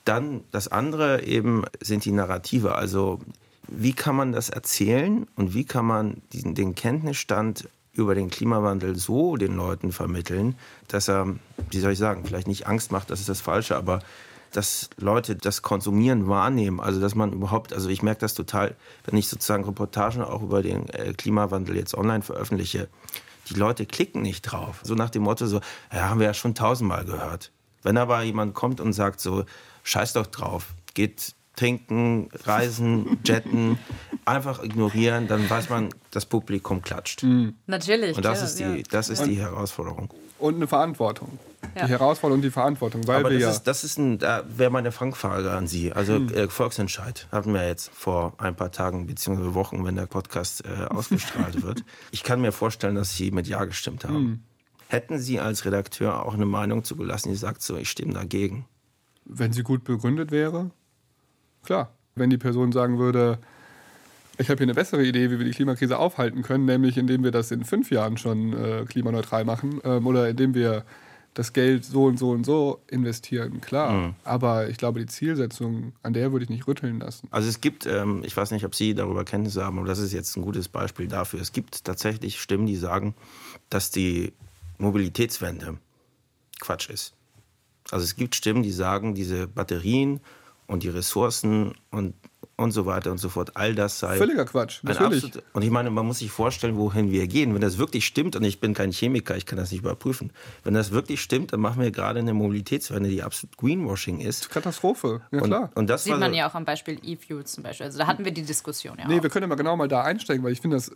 dann das andere eben sind die Narrative. Also wie kann man das erzählen und wie kann man diesen, den Kenntnisstand über den Klimawandel so den Leuten vermitteln, dass er, wie soll ich sagen, vielleicht nicht Angst macht, das ist das Falsche, aber dass Leute das Konsumieren wahrnehmen. Also dass man überhaupt, also ich merke das total, wenn ich sozusagen Reportagen auch über den äh, Klimawandel jetzt online veröffentliche, die Leute klicken nicht drauf. So nach dem Motto so, ja, haben wir ja schon tausendmal gehört. Wenn aber jemand kommt und sagt so, scheiß doch drauf, geht trinken, reisen, jetten, einfach ignorieren, dann weiß man, das Publikum klatscht. Mhm. Natürlich. Und das klar, ist die, ja. das ist die Herausforderung. Und eine Verantwortung. Ja. Die Herausforderung und die Verantwortung. Weil Aber wir das, ja ist, das ist ein, da wäre meine Fangfrage an Sie. Also mhm. äh, Volksentscheid hatten wir jetzt vor ein paar Tagen bzw. Wochen, wenn der Podcast äh, ausgestrahlt wird. Ich kann mir vorstellen, dass Sie mit Ja gestimmt haben. Mhm. Hätten Sie als Redakteur auch eine Meinung zugelassen, die sagt so, ich stimme dagegen? Wenn sie gut begründet wäre, klar. Wenn die Person sagen würde, ich habe hier eine bessere Idee, wie wir die Klimakrise aufhalten können, nämlich indem wir das in fünf Jahren schon äh, klimaneutral machen ähm, oder indem wir das Geld so und so und so investieren, klar. Mhm. Aber ich glaube, die Zielsetzung, an der würde ich nicht rütteln lassen. Also es gibt, ähm, ich weiß nicht, ob Sie darüber Kenntnisse haben, aber das ist jetzt ein gutes Beispiel dafür. Es gibt tatsächlich Stimmen, die sagen, dass die Mobilitätswende Quatsch ist. Also es gibt Stimmen, die sagen, diese Batterien und die Ressourcen und und so weiter und so fort. All das sei. Völliger Quatsch, natürlich. Absolut, und ich meine, man muss sich vorstellen, wohin wir gehen. Wenn das wirklich stimmt, und ich bin kein Chemiker, ich kann das nicht überprüfen, wenn das wirklich stimmt, dann machen wir gerade eine Mobilitätswende, die absolut Greenwashing ist. Katastrophe, ja klar. Und, und das sieht man ja auch am Beispiel E-Fuels zum Beispiel. Also da hatten wir die Diskussion ja Nee, auch. wir können ja mal genau mal da einsteigen, weil ich finde, das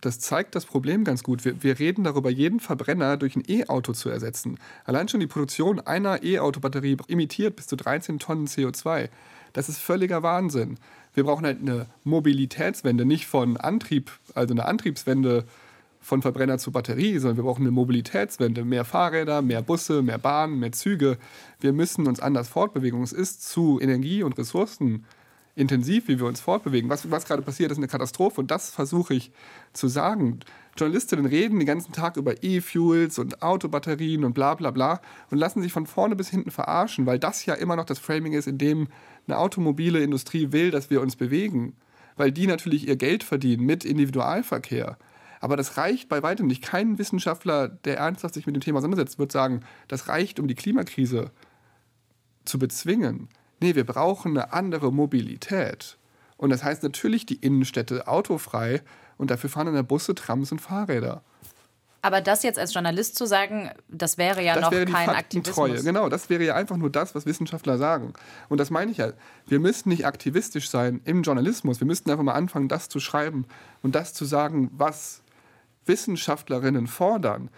das zeigt das Problem ganz gut. Wir, wir reden darüber, jeden Verbrenner durch ein E-Auto zu ersetzen. Allein schon die Produktion einer E-Auto-Batterie imitiert bis zu 13 Tonnen CO2. Das ist völliger Wahnsinn. Wir brauchen halt eine Mobilitätswende, nicht von Antrieb, also eine Antriebswende von Verbrenner zu Batterie, sondern wir brauchen eine Mobilitätswende. Mehr Fahrräder, mehr Busse, mehr Bahnen, mehr Züge. Wir müssen uns anders fortbewegen. Es ist zu Energie- und Ressourcenintensiv, wie wir uns fortbewegen. Was, was gerade passiert, ist eine Katastrophe und das versuche ich zu sagen. Journalistinnen reden den ganzen Tag über E-Fuels und Autobatterien und bla bla bla und lassen sich von vorne bis hinten verarschen, weil das ja immer noch das Framing ist, in dem eine automobile Industrie will, dass wir uns bewegen. Weil die natürlich ihr Geld verdienen mit Individualverkehr. Aber das reicht bei weitem nicht. Kein Wissenschaftler, der ernsthaft sich mit dem Thema auseinandersetzt, wird sagen, das reicht, um die Klimakrise zu bezwingen. Nee, wir brauchen eine andere Mobilität. Und das heißt natürlich die Innenstädte autofrei und dafür fahren dann Busse, Trams und Fahrräder. Aber das jetzt als Journalist zu sagen, das wäre ja das noch wäre kein Aktivismus. Genau, das wäre ja einfach nur das, was Wissenschaftler sagen. Und das meine ich ja. Wir müssten nicht aktivistisch sein im Journalismus. Wir müssten einfach mal anfangen, das zu schreiben und das zu sagen, was Wissenschaftlerinnen fordern.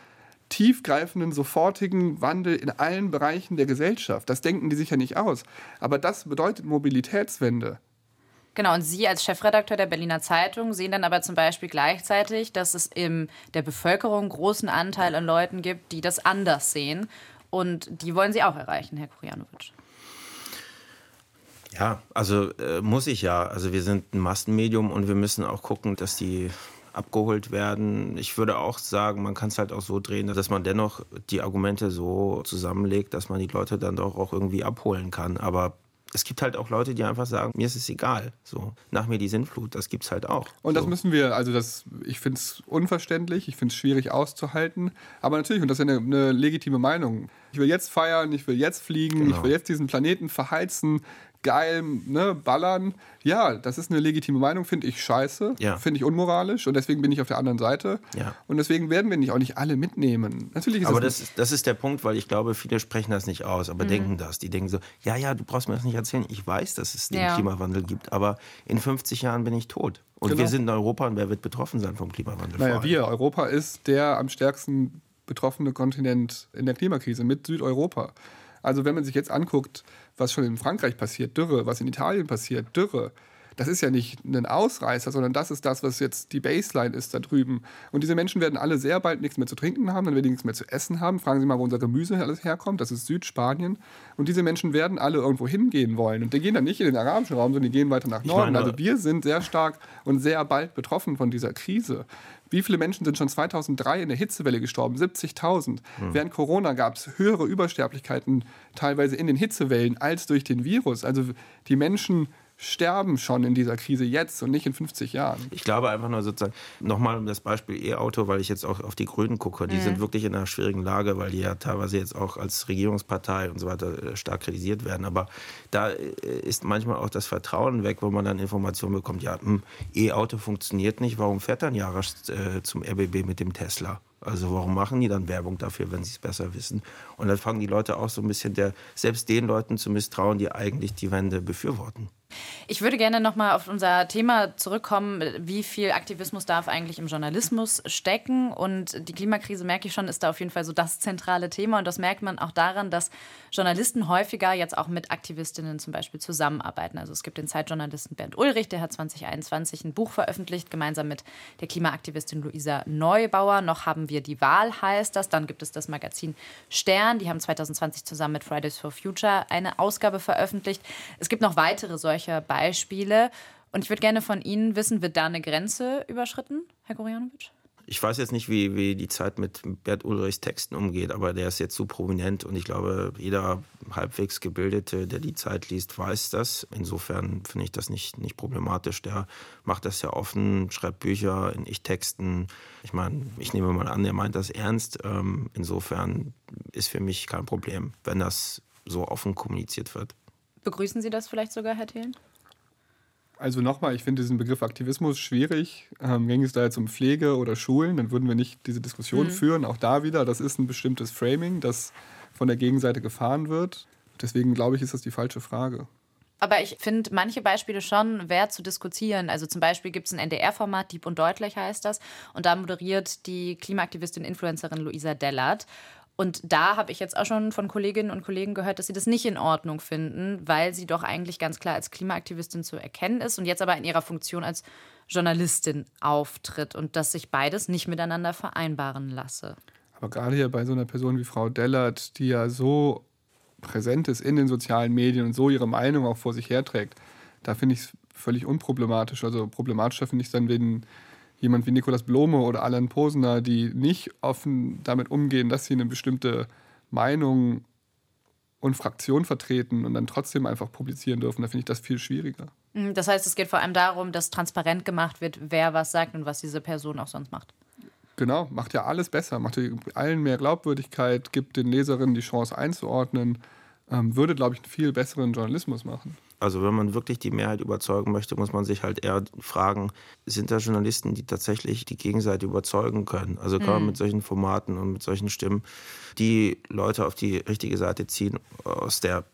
Tiefgreifenden, sofortigen Wandel in allen Bereichen der Gesellschaft. Das denken die sich ja nicht aus. Aber das bedeutet Mobilitätswende. Genau, und Sie als Chefredakteur der Berliner Zeitung sehen dann aber zum Beispiel gleichzeitig, dass es in der Bevölkerung einen großen Anteil an Leuten gibt, die das anders sehen. Und die wollen Sie auch erreichen, Herr Kurjanowitsch. Ja, also äh, muss ich ja. Also wir sind ein Massenmedium und wir müssen auch gucken, dass die abgeholt werden. Ich würde auch sagen, man kann es halt auch so drehen, dass man dennoch die Argumente so zusammenlegt, dass man die Leute dann doch auch irgendwie abholen kann. Aber es gibt halt auch Leute, die einfach sagen, mir ist es egal. So, nach mir die Sinnflut, das gibt es halt auch. Und das so. müssen wir, also das, ich finde es unverständlich, ich finde es schwierig auszuhalten. Aber natürlich, und das ist ja eine, eine, legitime Meinung. Ich will jetzt feiern, ich will jetzt fliegen, genau. ich will jetzt diesen Planeten verheizen, geil, ne, ballern. Ja, das ist eine legitime Meinung, finde ich scheiße, ja. finde ich unmoralisch und deswegen bin ich auf der anderen Seite. Ja. Und deswegen werden wir nicht auch nicht alle mitnehmen. Natürlich ist aber das, ist, das ist der Punkt, weil ich glaube, viele sprechen das nicht aus, aber mhm. denken das. Die denken so, ja, ja, du brauchst mir das nicht erzählen. Ich weiß, dass es den ja. Klimawandel gibt, aber in 50 Jahren bin ich tot. Und genau. wir sind in Europa und wer wird betroffen sein vom Klimawandel? Naja, wir. Europa ist der am stärksten betroffene Kontinent in der Klimakrise mit Südeuropa. Also wenn man sich jetzt anguckt, was schon in Frankreich passiert, Dürre, was in Italien passiert, Dürre, das ist ja nicht ein Ausreißer, sondern das ist das, was jetzt die Baseline ist da drüben. Und diese Menschen werden alle sehr bald nichts mehr zu trinken haben, dann werden die nichts mehr zu essen haben. Fragen Sie mal, wo unser Gemüse alles herkommt. Das ist Südspanien. Und diese Menschen werden alle irgendwo hingehen wollen. Und die gehen dann nicht in den arabischen Raum, sondern die gehen weiter nach Norden. Meine, also wir sind sehr stark und sehr bald betroffen von dieser Krise. Wie viele Menschen sind schon 2003 in der Hitzewelle gestorben? 70.000. Hm. Während Corona gab es höhere Übersterblichkeiten teilweise in den Hitzewellen als durch den Virus. Also die Menschen sterben schon in dieser Krise jetzt und nicht in 50 Jahren. Ich glaube einfach nur sozusagen, nochmal um das Beispiel E-Auto, weil ich jetzt auch auf die Grünen gucke, die mhm. sind wirklich in einer schwierigen Lage, weil die ja teilweise jetzt auch als Regierungspartei und so weiter äh, stark kritisiert werden. Aber da äh, ist manchmal auch das Vertrauen weg, wo man dann Informationen bekommt, ja, hm, E-Auto funktioniert nicht, warum fährt dann Jarasch äh, zum RBB mit dem Tesla? Also warum machen die dann Werbung dafür, wenn sie es besser wissen? Und dann fangen die Leute auch so ein bisschen der, selbst den Leuten zu misstrauen, die eigentlich die Wende befürworten. Ich würde gerne noch mal auf unser Thema zurückkommen. Wie viel Aktivismus darf eigentlich im Journalismus stecken? Und die Klimakrise, merke ich schon, ist da auf jeden Fall so das zentrale Thema. Und das merkt man auch daran, dass Journalisten häufiger jetzt auch mit Aktivistinnen zum Beispiel zusammenarbeiten. Also es gibt den Zeitjournalisten Bernd Ulrich, der hat 2021 ein Buch veröffentlicht, gemeinsam mit der Klimaaktivistin Luisa Neubauer. Noch haben wir die Wahl, heißt das. Dann gibt es das Magazin Stern. Die haben 2020 zusammen mit Fridays for Future eine Ausgabe veröffentlicht. Es gibt noch weitere solcher Beispiele. Und ich würde gerne von Ihnen wissen, wird da eine Grenze überschritten, Herr Gorjanovic? Ich weiß jetzt nicht, wie, wie die Zeit mit Bert Ulrichs Texten umgeht, aber der ist jetzt so prominent und ich glaube, jeder halbwegs Gebildete, der die Zeit liest, weiß das. Insofern finde ich das nicht, nicht problematisch. Der macht das ja offen, schreibt Bücher in Ich-Texten. Ich meine, ich nehme mal an, er meint das ernst. Ähm, insofern ist für mich kein Problem, wenn das so offen kommuniziert wird. Begrüßen Sie das vielleicht sogar, Herr Thelen? Also nochmal, ich finde diesen Begriff Aktivismus schwierig. Ähm, ging es da jetzt um Pflege oder Schulen, dann würden wir nicht diese Diskussion mhm. führen. Auch da wieder, das ist ein bestimmtes Framing, das von der Gegenseite gefahren wird. Deswegen glaube ich, ist das die falsche Frage. Aber ich finde manche Beispiele schon wert zu diskutieren. Also zum Beispiel gibt es ein NDR-Format, Dieb und Deutlich heißt das. Und da moderiert die Klimaaktivistin, Influencerin Luisa Dellert. Und da habe ich jetzt auch schon von Kolleginnen und Kollegen gehört, dass sie das nicht in Ordnung finden, weil sie doch eigentlich ganz klar als Klimaaktivistin zu erkennen ist und jetzt aber in ihrer Funktion als Journalistin auftritt und dass sich beides nicht miteinander vereinbaren lasse. Aber gerade hier bei so einer Person wie Frau Dellert, die ja so präsent ist in den sozialen Medien und so ihre Meinung auch vor sich herträgt, da finde ich es völlig unproblematisch. Also problematischer finde ich es dann, wenn jemand wie Nikolaus Blome oder Alan Posner, die nicht offen damit umgehen, dass sie eine bestimmte Meinung und Fraktion vertreten und dann trotzdem einfach publizieren dürfen, da finde ich das viel schwieriger. Mhm, das heißt, es geht vor allem darum, dass transparent gemacht wird, wer was sagt und was diese Person auch sonst macht. Genau, macht ja alles besser, macht allen mehr Glaubwürdigkeit, gibt den Leserinnen die Chance einzuordnen, ähm, würde, glaube ich, einen viel besseren Journalismus machen. Also wenn man wirklich die Mehrheit überzeugen möchte, muss man sich halt eher fragen, sind da Journalisten, die tatsächlich die Gegenseite überzeugen können? Also gerade mhm. mit solchen Formaten und mit solchen Stimmen, die Leute auf die richtige Seite ziehen, aus der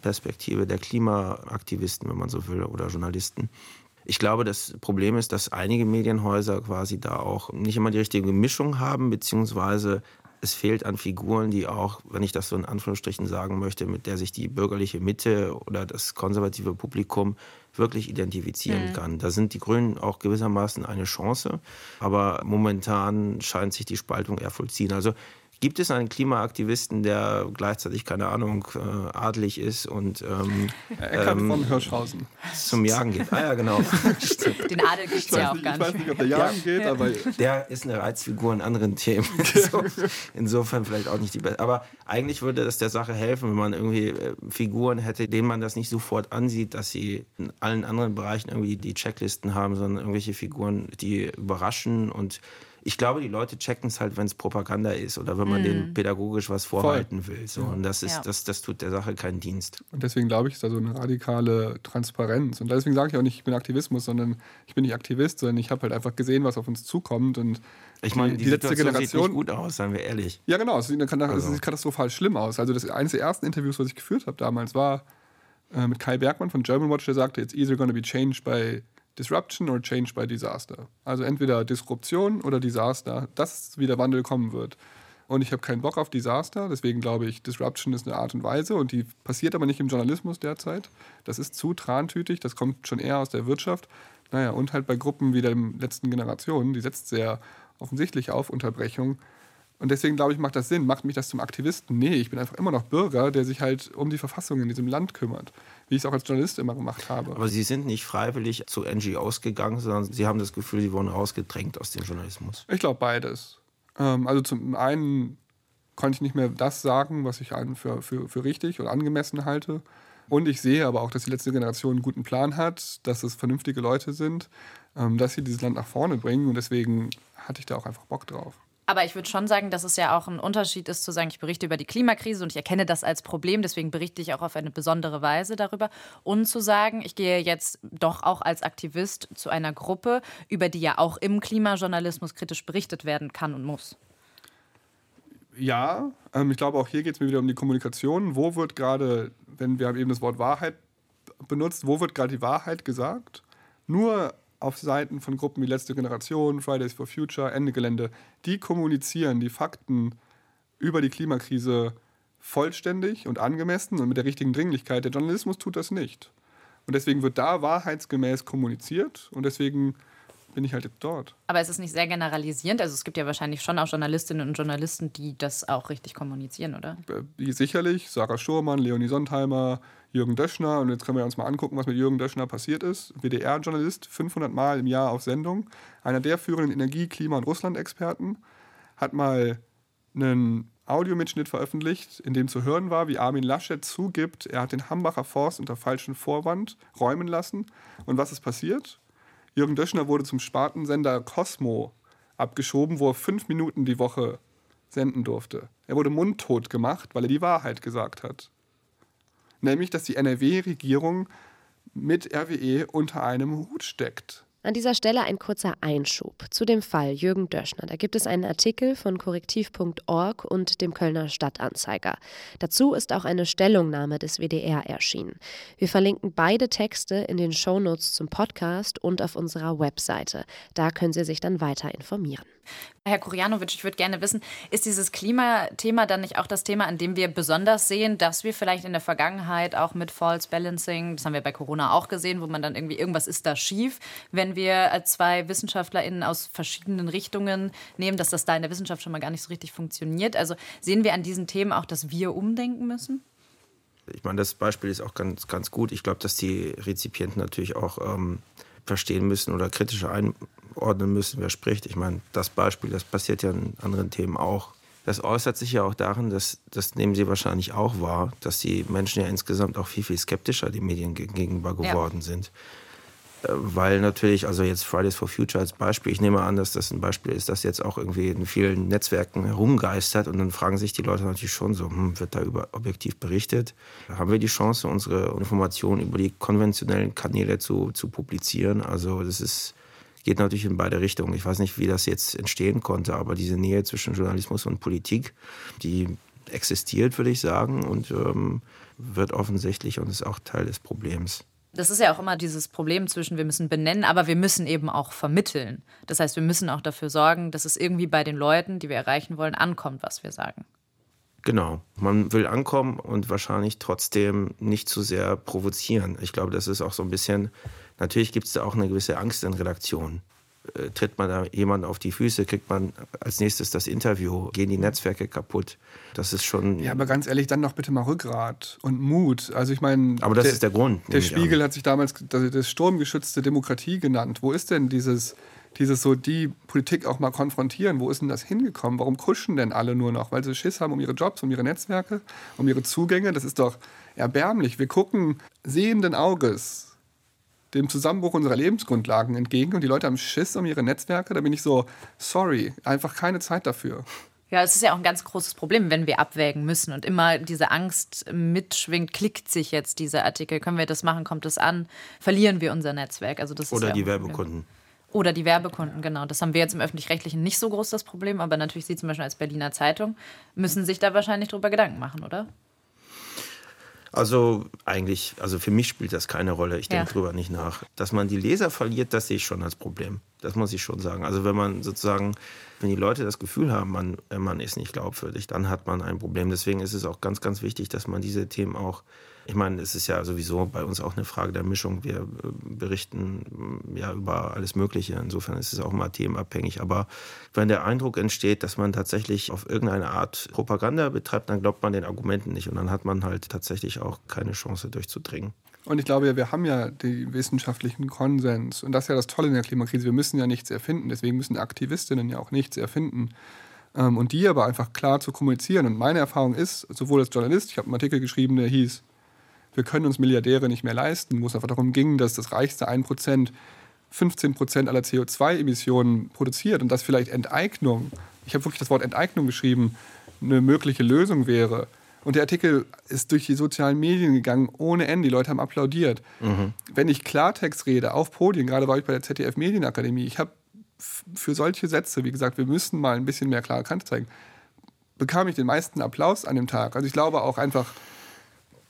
Perspektive der Klimaaktivisten, wenn man so will, oder Journalisten. Ich glaube, das Problem ist, dass einige Medienhäuser quasi da auch nicht immer die richtige Mischung haben, beziehungsweise es fehlt an Figuren, die auch, wenn ich das so in Anführungsstrichen sagen möchte, mit der sich die bürgerliche Mitte oder das konservative Publikum wirklich identifizieren mhm. kann. Da sind die Grünen auch gewissermaßen eine Chance, aber momentan scheint sich die Spaltung eher vollziehen. Also Gibt es einen Klimaaktivisten, der gleichzeitig, keine Ahnung, äh, adlig ist und ähm, Eckart ähm, von Hirschhausen zum Jagen geht? Ah ja, genau. Den Adel gibt es ja auch gar nicht. Ich weiß nicht, ob der jagen ja. geht, aber... Der ist eine Reizfigur in anderen Themen. insofern vielleicht auch nicht die beste. Aber eigentlich würde das der Sache helfen, wenn man irgendwie äh, Figuren hätte, denen man das nicht sofort ansieht, dass sie in allen anderen Bereichen irgendwie die Checklisten haben, sondern irgendwelche Figuren, die überraschen und ich glaube, die Leute checken es halt, wenn es Propaganda ist oder wenn man mm. denen pädagogisch was vorhalten Voll. will. So. Und das, ist, ja. das, das tut der Sache keinen Dienst. Und deswegen glaube ich, ist da so eine radikale Transparenz. Und deswegen sage ich auch nicht, ich bin Aktivismus, sondern ich bin nicht Aktivist, sondern ich habe halt einfach gesehen, was auf uns zukommt. Und ich meine, die, die letzte Generation sieht nicht gut aus, seien wir ehrlich. Ja, genau. Es sieht, also. sieht katastrophal schlimm aus. Also das eines der ersten Interviews, was ich geführt habe damals, war äh, mit Kai Bergmann von German Watch, der sagte, it's either going to be changed by Disruption or Change by Disaster. Also entweder Disruption oder Disaster. Das ist, wie der Wandel kommen wird. Und ich habe keinen Bock auf Disaster, deswegen glaube ich, Disruption ist eine Art und Weise und die passiert aber nicht im Journalismus derzeit. Das ist zu trantütig, das kommt schon eher aus der Wirtschaft. Naja, und halt bei Gruppen wie der letzten Generation, die setzt sehr offensichtlich auf Unterbrechung. Und deswegen glaube ich, macht das Sinn. Macht mich das zum Aktivisten? Nee, ich bin einfach immer noch Bürger, der sich halt um die Verfassung in diesem Land kümmert. Wie ich es auch als Journalist immer gemacht habe. Aber Sie sind nicht freiwillig zu NGOs gegangen, sondern Sie haben das Gefühl, Sie wurden rausgedrängt aus dem Journalismus. Ich glaube beides. Ähm, also zum einen konnte ich nicht mehr das sagen, was ich für, für, für richtig und angemessen halte. Und ich sehe aber auch, dass die letzte Generation einen guten Plan hat, dass es vernünftige Leute sind, ähm, dass sie dieses Land nach vorne bringen. Und deswegen hatte ich da auch einfach Bock drauf. Aber ich würde schon sagen, dass es ja auch ein Unterschied ist, zu sagen, ich berichte über die Klimakrise und ich erkenne das als Problem, deswegen berichte ich auch auf eine besondere Weise darüber. Und zu sagen, ich gehe jetzt doch auch als Aktivist zu einer Gruppe, über die ja auch im Klimajournalismus kritisch berichtet werden kann und muss. Ja, ähm, ich glaube, auch hier geht es mir wieder um die Kommunikation. Wo wird gerade, wenn wir haben eben das Wort Wahrheit benutzt, wo wird gerade die Wahrheit gesagt? Nur auf Seiten von Gruppen wie Letzte Generation, Fridays for Future, Ende Gelände, die kommunizieren die Fakten über die Klimakrise vollständig und angemessen und mit der richtigen Dringlichkeit. Der Journalismus tut das nicht. Und deswegen wird da wahrheitsgemäß kommuniziert und deswegen bin ich halt dort. Aber es ist nicht sehr generalisierend. Also es gibt ja wahrscheinlich schon auch Journalistinnen und Journalisten, die das auch richtig kommunizieren, oder? Äh, sicherlich. Sarah Schurmann, Leonie Sontheimer, Jürgen Döschner. Und jetzt können wir uns mal angucken, was mit Jürgen Döschner passiert ist. WDR-Journalist, 500 Mal im Jahr auf Sendung. Einer der führenden Energie-, Klima- und Russland-Experten. Hat mal einen Audiomitschnitt veröffentlicht, in dem zu hören war, wie Armin Laschet zugibt, er hat den Hambacher Forst unter falschem Vorwand räumen lassen. Und was ist passiert? Jürgen Döschner wurde zum Spartensender Cosmo abgeschoben, wo er fünf Minuten die Woche senden durfte. Er wurde mundtot gemacht, weil er die Wahrheit gesagt hat. Nämlich, dass die NRW-Regierung mit RWE unter einem Hut steckt. An dieser Stelle ein kurzer Einschub zu dem Fall Jürgen Döschner. Da gibt es einen Artikel von korrektiv.org und dem Kölner Stadtanzeiger. Dazu ist auch eine Stellungnahme des WDR erschienen. Wir verlinken beide Texte in den Shownotes zum Podcast und auf unserer Webseite. Da können Sie sich dann weiter informieren. Herr Kurjanovic, ich würde gerne wissen, ist dieses Klimathema dann nicht auch das Thema, an dem wir besonders sehen, dass wir vielleicht in der Vergangenheit auch mit False Balancing, das haben wir bei Corona auch gesehen, wo man dann irgendwie, irgendwas ist da schief, wenn wir als zwei WissenschaftlerInnen aus verschiedenen Richtungen nehmen, dass das da in der Wissenschaft schon mal gar nicht so richtig funktioniert. Also sehen wir an diesen Themen auch, dass wir umdenken müssen? Ich meine, das Beispiel ist auch ganz, ganz gut. Ich glaube, dass die Rezipienten natürlich auch ähm, verstehen müssen oder kritisch einordnen müssen, wer spricht. Ich meine, das Beispiel, das passiert ja in anderen Themen auch. Das äußert sich ja auch darin, dass, das nehmen Sie wahrscheinlich auch wahr, dass die Menschen ja insgesamt auch viel, viel skeptischer den Medien gegenüber geworden ja. sind. Weil natürlich, also jetzt Fridays for Future als Beispiel, ich nehme an, dass das ein Beispiel ist, das jetzt auch irgendwie in vielen Netzwerken herumgeistert und dann fragen sich die Leute natürlich schon so, hm, wird da über objektiv berichtet? Haben wir die Chance, unsere Informationen über die konventionellen Kanäle zu, zu publizieren? Also das ist, geht natürlich in beide Richtungen. Ich weiß nicht, wie das jetzt entstehen konnte, aber diese Nähe zwischen Journalismus und Politik, die existiert, würde ich sagen, und ähm, wird offensichtlich und ist auch Teil des Problems. Das ist ja auch immer dieses Problem zwischen, wir müssen benennen, aber wir müssen eben auch vermitteln. Das heißt, wir müssen auch dafür sorgen, dass es irgendwie bei den Leuten, die wir erreichen wollen, ankommt, was wir sagen. Genau, man will ankommen und wahrscheinlich trotzdem nicht zu sehr provozieren. Ich glaube, das ist auch so ein bisschen, natürlich gibt es da auch eine gewisse Angst in Redaktionen. Äh, tritt man da jemand auf die Füße, kriegt man als nächstes das Interview, gehen die Netzwerke kaputt. Das ist schon. Ja, aber ganz ehrlich, dann doch bitte mal Rückgrat und Mut. Also ich meine. Aber das der, ist der Grund. Der Spiegel hat sich damals das sturmgeschützte Demokratie genannt. Wo ist denn dieses, dieses so die Politik auch mal konfrontieren? Wo ist denn das hingekommen? Warum kuschen denn alle nur noch? Weil sie Schiss haben um ihre Jobs, um ihre Netzwerke, um ihre Zugänge. Das ist doch erbärmlich. Wir gucken sehenden Auges dem Zusammenbruch unserer Lebensgrundlagen entgegen und die Leute haben Schiss um ihre Netzwerke, da bin ich so, sorry, einfach keine Zeit dafür. Ja, es ist ja auch ein ganz großes Problem, wenn wir abwägen müssen und immer diese Angst mitschwingt, klickt sich jetzt dieser Artikel, können wir das machen, kommt das an, verlieren wir unser Netzwerk. Also das Oder ja die Werbekunden. Oder die Werbekunden, genau. Das haben wir jetzt im Öffentlich-Rechtlichen nicht so groß, das Problem, aber natürlich Sie zum Beispiel als Berliner Zeitung müssen sich da wahrscheinlich drüber Gedanken machen, oder? Also eigentlich, also für mich spielt das keine Rolle. Ich denke ja. drüber nicht nach. Dass man die Leser verliert, das sehe ich schon als Problem. Das muss ich schon sagen. Also wenn man sozusagen, wenn die Leute das Gefühl haben, man, man ist nicht glaubwürdig, dann hat man ein Problem. Deswegen ist es auch ganz, ganz wichtig, dass man diese Themen auch ich meine, es ist ja sowieso bei uns auch eine Frage der Mischung. Wir äh, berichten mm, ja über alles Mögliche. Insofern ist es auch mal themenabhängig. Aber wenn der Eindruck entsteht, dass man tatsächlich auf irgendeine Art Propaganda betreibt, dann glaubt man den Argumenten nicht. Und dann hat man halt tatsächlich auch keine Chance durchzudringen. Und ich glaube, wir haben ja den wissenschaftlichen Konsens. Und das ist ja das Tolle in der Klimakrise. Wir müssen ja nichts erfinden. Deswegen müssen Aktivistinnen ja auch nichts erfinden. Ähm, und die aber einfach klar zu kommunizieren. Und meine Erfahrung ist, sowohl als Journalist, ich habe einen Artikel geschrieben, der hieß wir können uns Milliardäre nicht mehr leisten, wo es einfach darum ging, dass das reichste 1% 15% aller CO2-Emissionen produziert und dass vielleicht Enteignung, ich habe wirklich das Wort Enteignung geschrieben, eine mögliche Lösung wäre. Und der Artikel ist durch die sozialen Medien gegangen ohne Ende. Die Leute haben applaudiert. Mhm. Wenn ich Klartext rede auf Podien, gerade war ich bei der ZDF Medienakademie, ich habe für solche Sätze, wie gesagt, wir müssen mal ein bisschen mehr klare Kante zeigen, bekam ich den meisten Applaus an dem Tag. Also ich glaube auch einfach,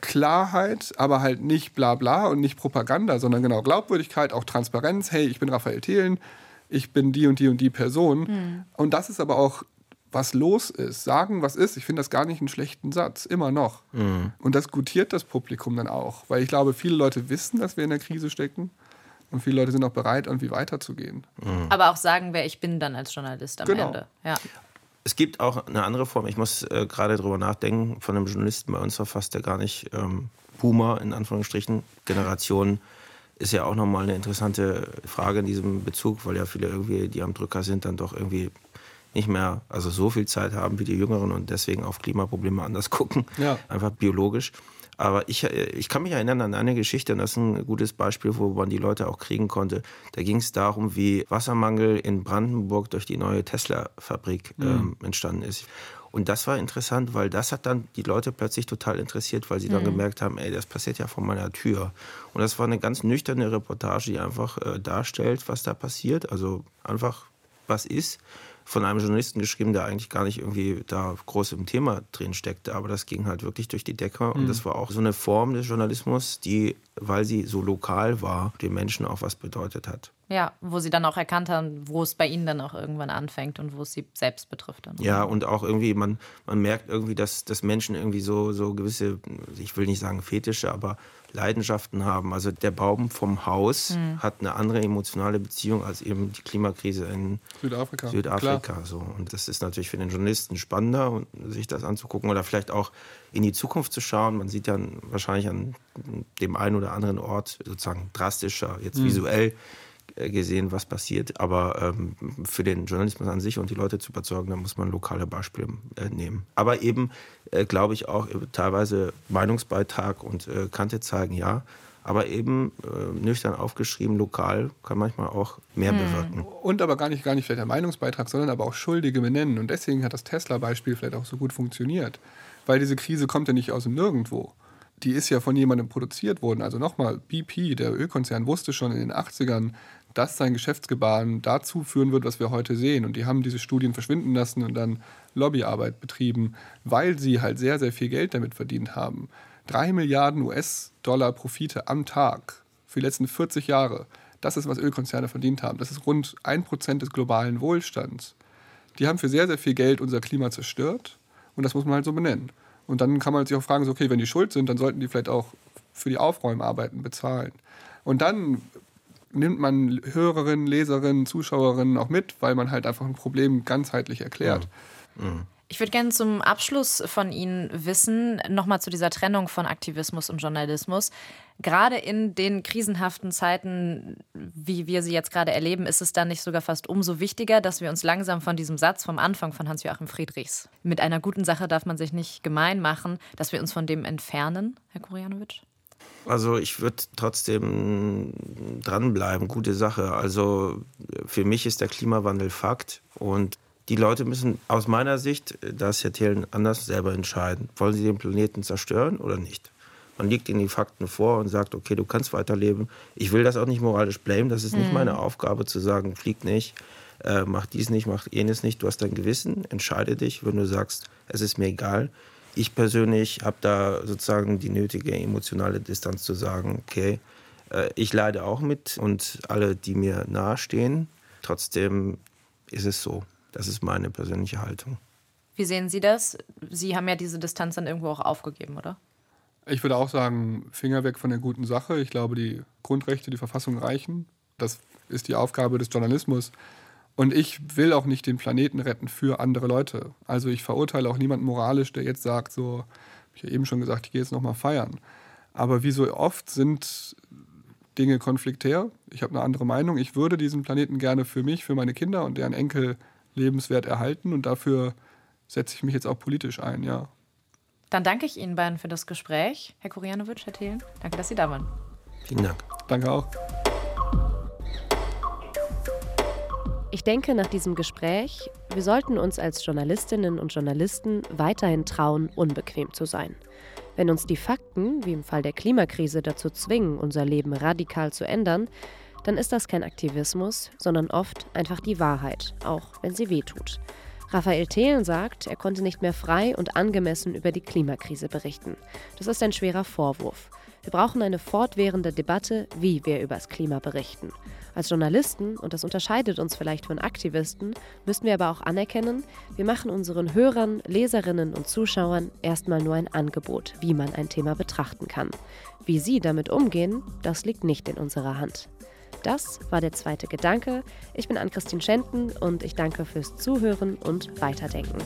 Klarheit, aber halt nicht bla bla und nicht Propaganda, sondern genau Glaubwürdigkeit, auch Transparenz. Hey, ich bin Raphael Thelen, ich bin die und die und die Person. Mhm. Und das ist aber auch, was los ist. Sagen, was ist. Ich finde das gar nicht einen schlechten Satz, immer noch. Mhm. Und das gutiert das Publikum dann auch, weil ich glaube, viele Leute wissen, dass wir in der Krise stecken. Und viele Leute sind auch bereit, irgendwie weiterzugehen. Mhm. Aber auch sagen, wer ich bin dann als Journalist am genau. Ende. Ja. Es gibt auch eine andere Form, ich muss äh, gerade drüber nachdenken, von einem Journalisten bei uns verfasst, der gar nicht ähm, Boomer in Anführungsstrichen, Generation ist ja auch nochmal eine interessante Frage in diesem Bezug, weil ja viele irgendwie, die am Drücker sind, dann doch irgendwie nicht mehr also so viel Zeit haben wie die Jüngeren und deswegen auf Klimaprobleme anders gucken, ja. einfach biologisch. Aber ich, äh, ich kann mich erinnern an eine Geschichte, und das ist ein gutes Beispiel, wo man die Leute auch kriegen konnte. Da ging es darum, wie Wassermangel in Brandenburg durch die neue Tesla-Fabrik mhm. ähm, entstanden ist. Und das war interessant, weil das hat dann die Leute plötzlich total interessiert, weil sie dann mhm. gemerkt haben, ey, das passiert ja vor meiner Tür. Und das war eine ganz nüchterne Reportage, die einfach äh, darstellt, was da passiert. Also einfach, was ist von einem Journalisten geschrieben, der eigentlich gar nicht irgendwie da groß im Thema drin steckte. Aber das ging halt wirklich durch die Decke. Und mhm. das war auch so eine Form des Journalismus, die, weil sie so lokal war, den Menschen auch was bedeutet hat. Ja, wo sie dann auch erkannt haben, wo es bei ihnen dann auch irgendwann anfängt und wo es sie selbst betrifft. Dann. Ja, und auch irgendwie, man, man merkt irgendwie, dass, dass Menschen irgendwie so, so gewisse, ich will nicht sagen Fetische, aber Leidenschaften haben. Also der Baum vom Haus mhm. hat eine andere emotionale Beziehung als eben die Klimakrise in Südafrika. Südafrika so. Und das ist natürlich für den Journalisten spannender, sich das anzugucken oder vielleicht auch in die Zukunft zu schauen. Man sieht dann wahrscheinlich an dem einen oder anderen Ort sozusagen drastischer, jetzt mhm. visuell gesehen, was passiert. Aber ähm, für den Journalismus an sich und die Leute zu überzeugen, da muss man lokale Beispiele äh, nehmen. Aber eben, äh, glaube ich, auch äh, teilweise Meinungsbeitrag und äh, Kante zeigen, ja. Aber eben äh, nüchtern aufgeschrieben, lokal kann manchmal auch mehr hm. bewirken. Und aber gar nicht, gar nicht vielleicht der Meinungsbeitrag, sondern aber auch Schuldige benennen. Und deswegen hat das Tesla-Beispiel vielleicht auch so gut funktioniert. Weil diese Krise kommt ja nicht aus dem Nirgendwo die ist ja von jemandem produziert worden. Also nochmal, BP, der Ölkonzern, wusste schon in den 80ern, dass sein Geschäftsgebaren dazu führen wird, was wir heute sehen. Und die haben diese Studien verschwinden lassen und dann Lobbyarbeit betrieben, weil sie halt sehr, sehr viel Geld damit verdient haben. Drei Milliarden US-Dollar Profite am Tag für die letzten 40 Jahre. Das ist, was Ölkonzerne verdient haben. Das ist rund ein Prozent des globalen Wohlstands. Die haben für sehr, sehr viel Geld unser Klima zerstört. Und das muss man halt so benennen. Und dann kann man sich auch fragen, so, okay, wenn die schuld sind, dann sollten die vielleicht auch für die Aufräumarbeiten bezahlen. Und dann nimmt man Hörerinnen, Leserinnen, Zuschauerinnen auch mit, weil man halt einfach ein Problem ganzheitlich erklärt. Ja. Mhm. Ich würde gerne zum Abschluss von Ihnen wissen, nochmal zu dieser Trennung von Aktivismus und Journalismus. Gerade in den krisenhaften Zeiten, wie wir sie jetzt gerade erleben, ist es dann nicht sogar fast umso wichtiger, dass wir uns langsam von diesem Satz vom Anfang von Hans-Joachim Friedrichs, mit einer guten Sache darf man sich nicht gemein machen, dass wir uns von dem entfernen, Herr Kurjanowitsch? Also ich würde trotzdem dranbleiben, gute Sache. Also für mich ist der Klimawandel Fakt und die Leute müssen aus meiner Sicht, das Herr Thelen anders, selber entscheiden. Wollen sie den Planeten zerstören oder nicht? Man legt ihnen die Fakten vor und sagt, okay, du kannst weiterleben. Ich will das auch nicht moralisch blamen. Das ist mhm. nicht meine Aufgabe zu sagen, flieg nicht, äh, mach dies nicht, mach jenes nicht. Du hast dein Gewissen, entscheide dich, wenn du sagst, es ist mir egal. Ich persönlich habe da sozusagen die nötige emotionale Distanz zu sagen, okay, äh, ich leide auch mit und alle, die mir nahestehen. Trotzdem ist es so. Das ist meine persönliche Haltung. Wie sehen Sie das? Sie haben ja diese Distanz dann irgendwo auch aufgegeben, oder? Ich würde auch sagen, Finger weg von der guten Sache. Ich glaube, die Grundrechte, die Verfassung reichen. Das ist die Aufgabe des Journalismus. Und ich will auch nicht den Planeten retten für andere Leute. Also ich verurteile auch niemanden moralisch, der jetzt sagt, so, habe ich ja eben schon gesagt, ich gehe jetzt nochmal feiern. Aber wie so oft sind Dinge konfliktär. Ich habe eine andere Meinung. Ich würde diesen Planeten gerne für mich, für meine Kinder und deren Enkel lebenswert erhalten. Und dafür setze ich mich jetzt auch politisch ein, ja. Dann danke ich Ihnen beiden für das Gespräch. Herr Kurianowitsch, Herr Thelen, danke, dass Sie da waren. Vielen Dank. Danke auch. Ich denke nach diesem Gespräch, wir sollten uns als Journalistinnen und Journalisten weiterhin trauen, unbequem zu sein. Wenn uns die Fakten, wie im Fall der Klimakrise, dazu zwingen, unser Leben radikal zu ändern, dann ist das kein Aktivismus, sondern oft einfach die Wahrheit, auch wenn sie wehtut. Raphael Thelen sagt, er konnte nicht mehr frei und angemessen über die Klimakrise berichten. Das ist ein schwerer Vorwurf. Wir brauchen eine fortwährende Debatte, wie wir über das Klima berichten. Als Journalisten, und das unterscheidet uns vielleicht von Aktivisten, müssen wir aber auch anerkennen, wir machen unseren Hörern, Leserinnen und Zuschauern erstmal nur ein Angebot, wie man ein Thema betrachten kann. Wie sie damit umgehen, das liegt nicht in unserer Hand. Das war der zweite Gedanke. Ich bin Ann-Christine Schenten und ich danke fürs Zuhören und Weiterdenken.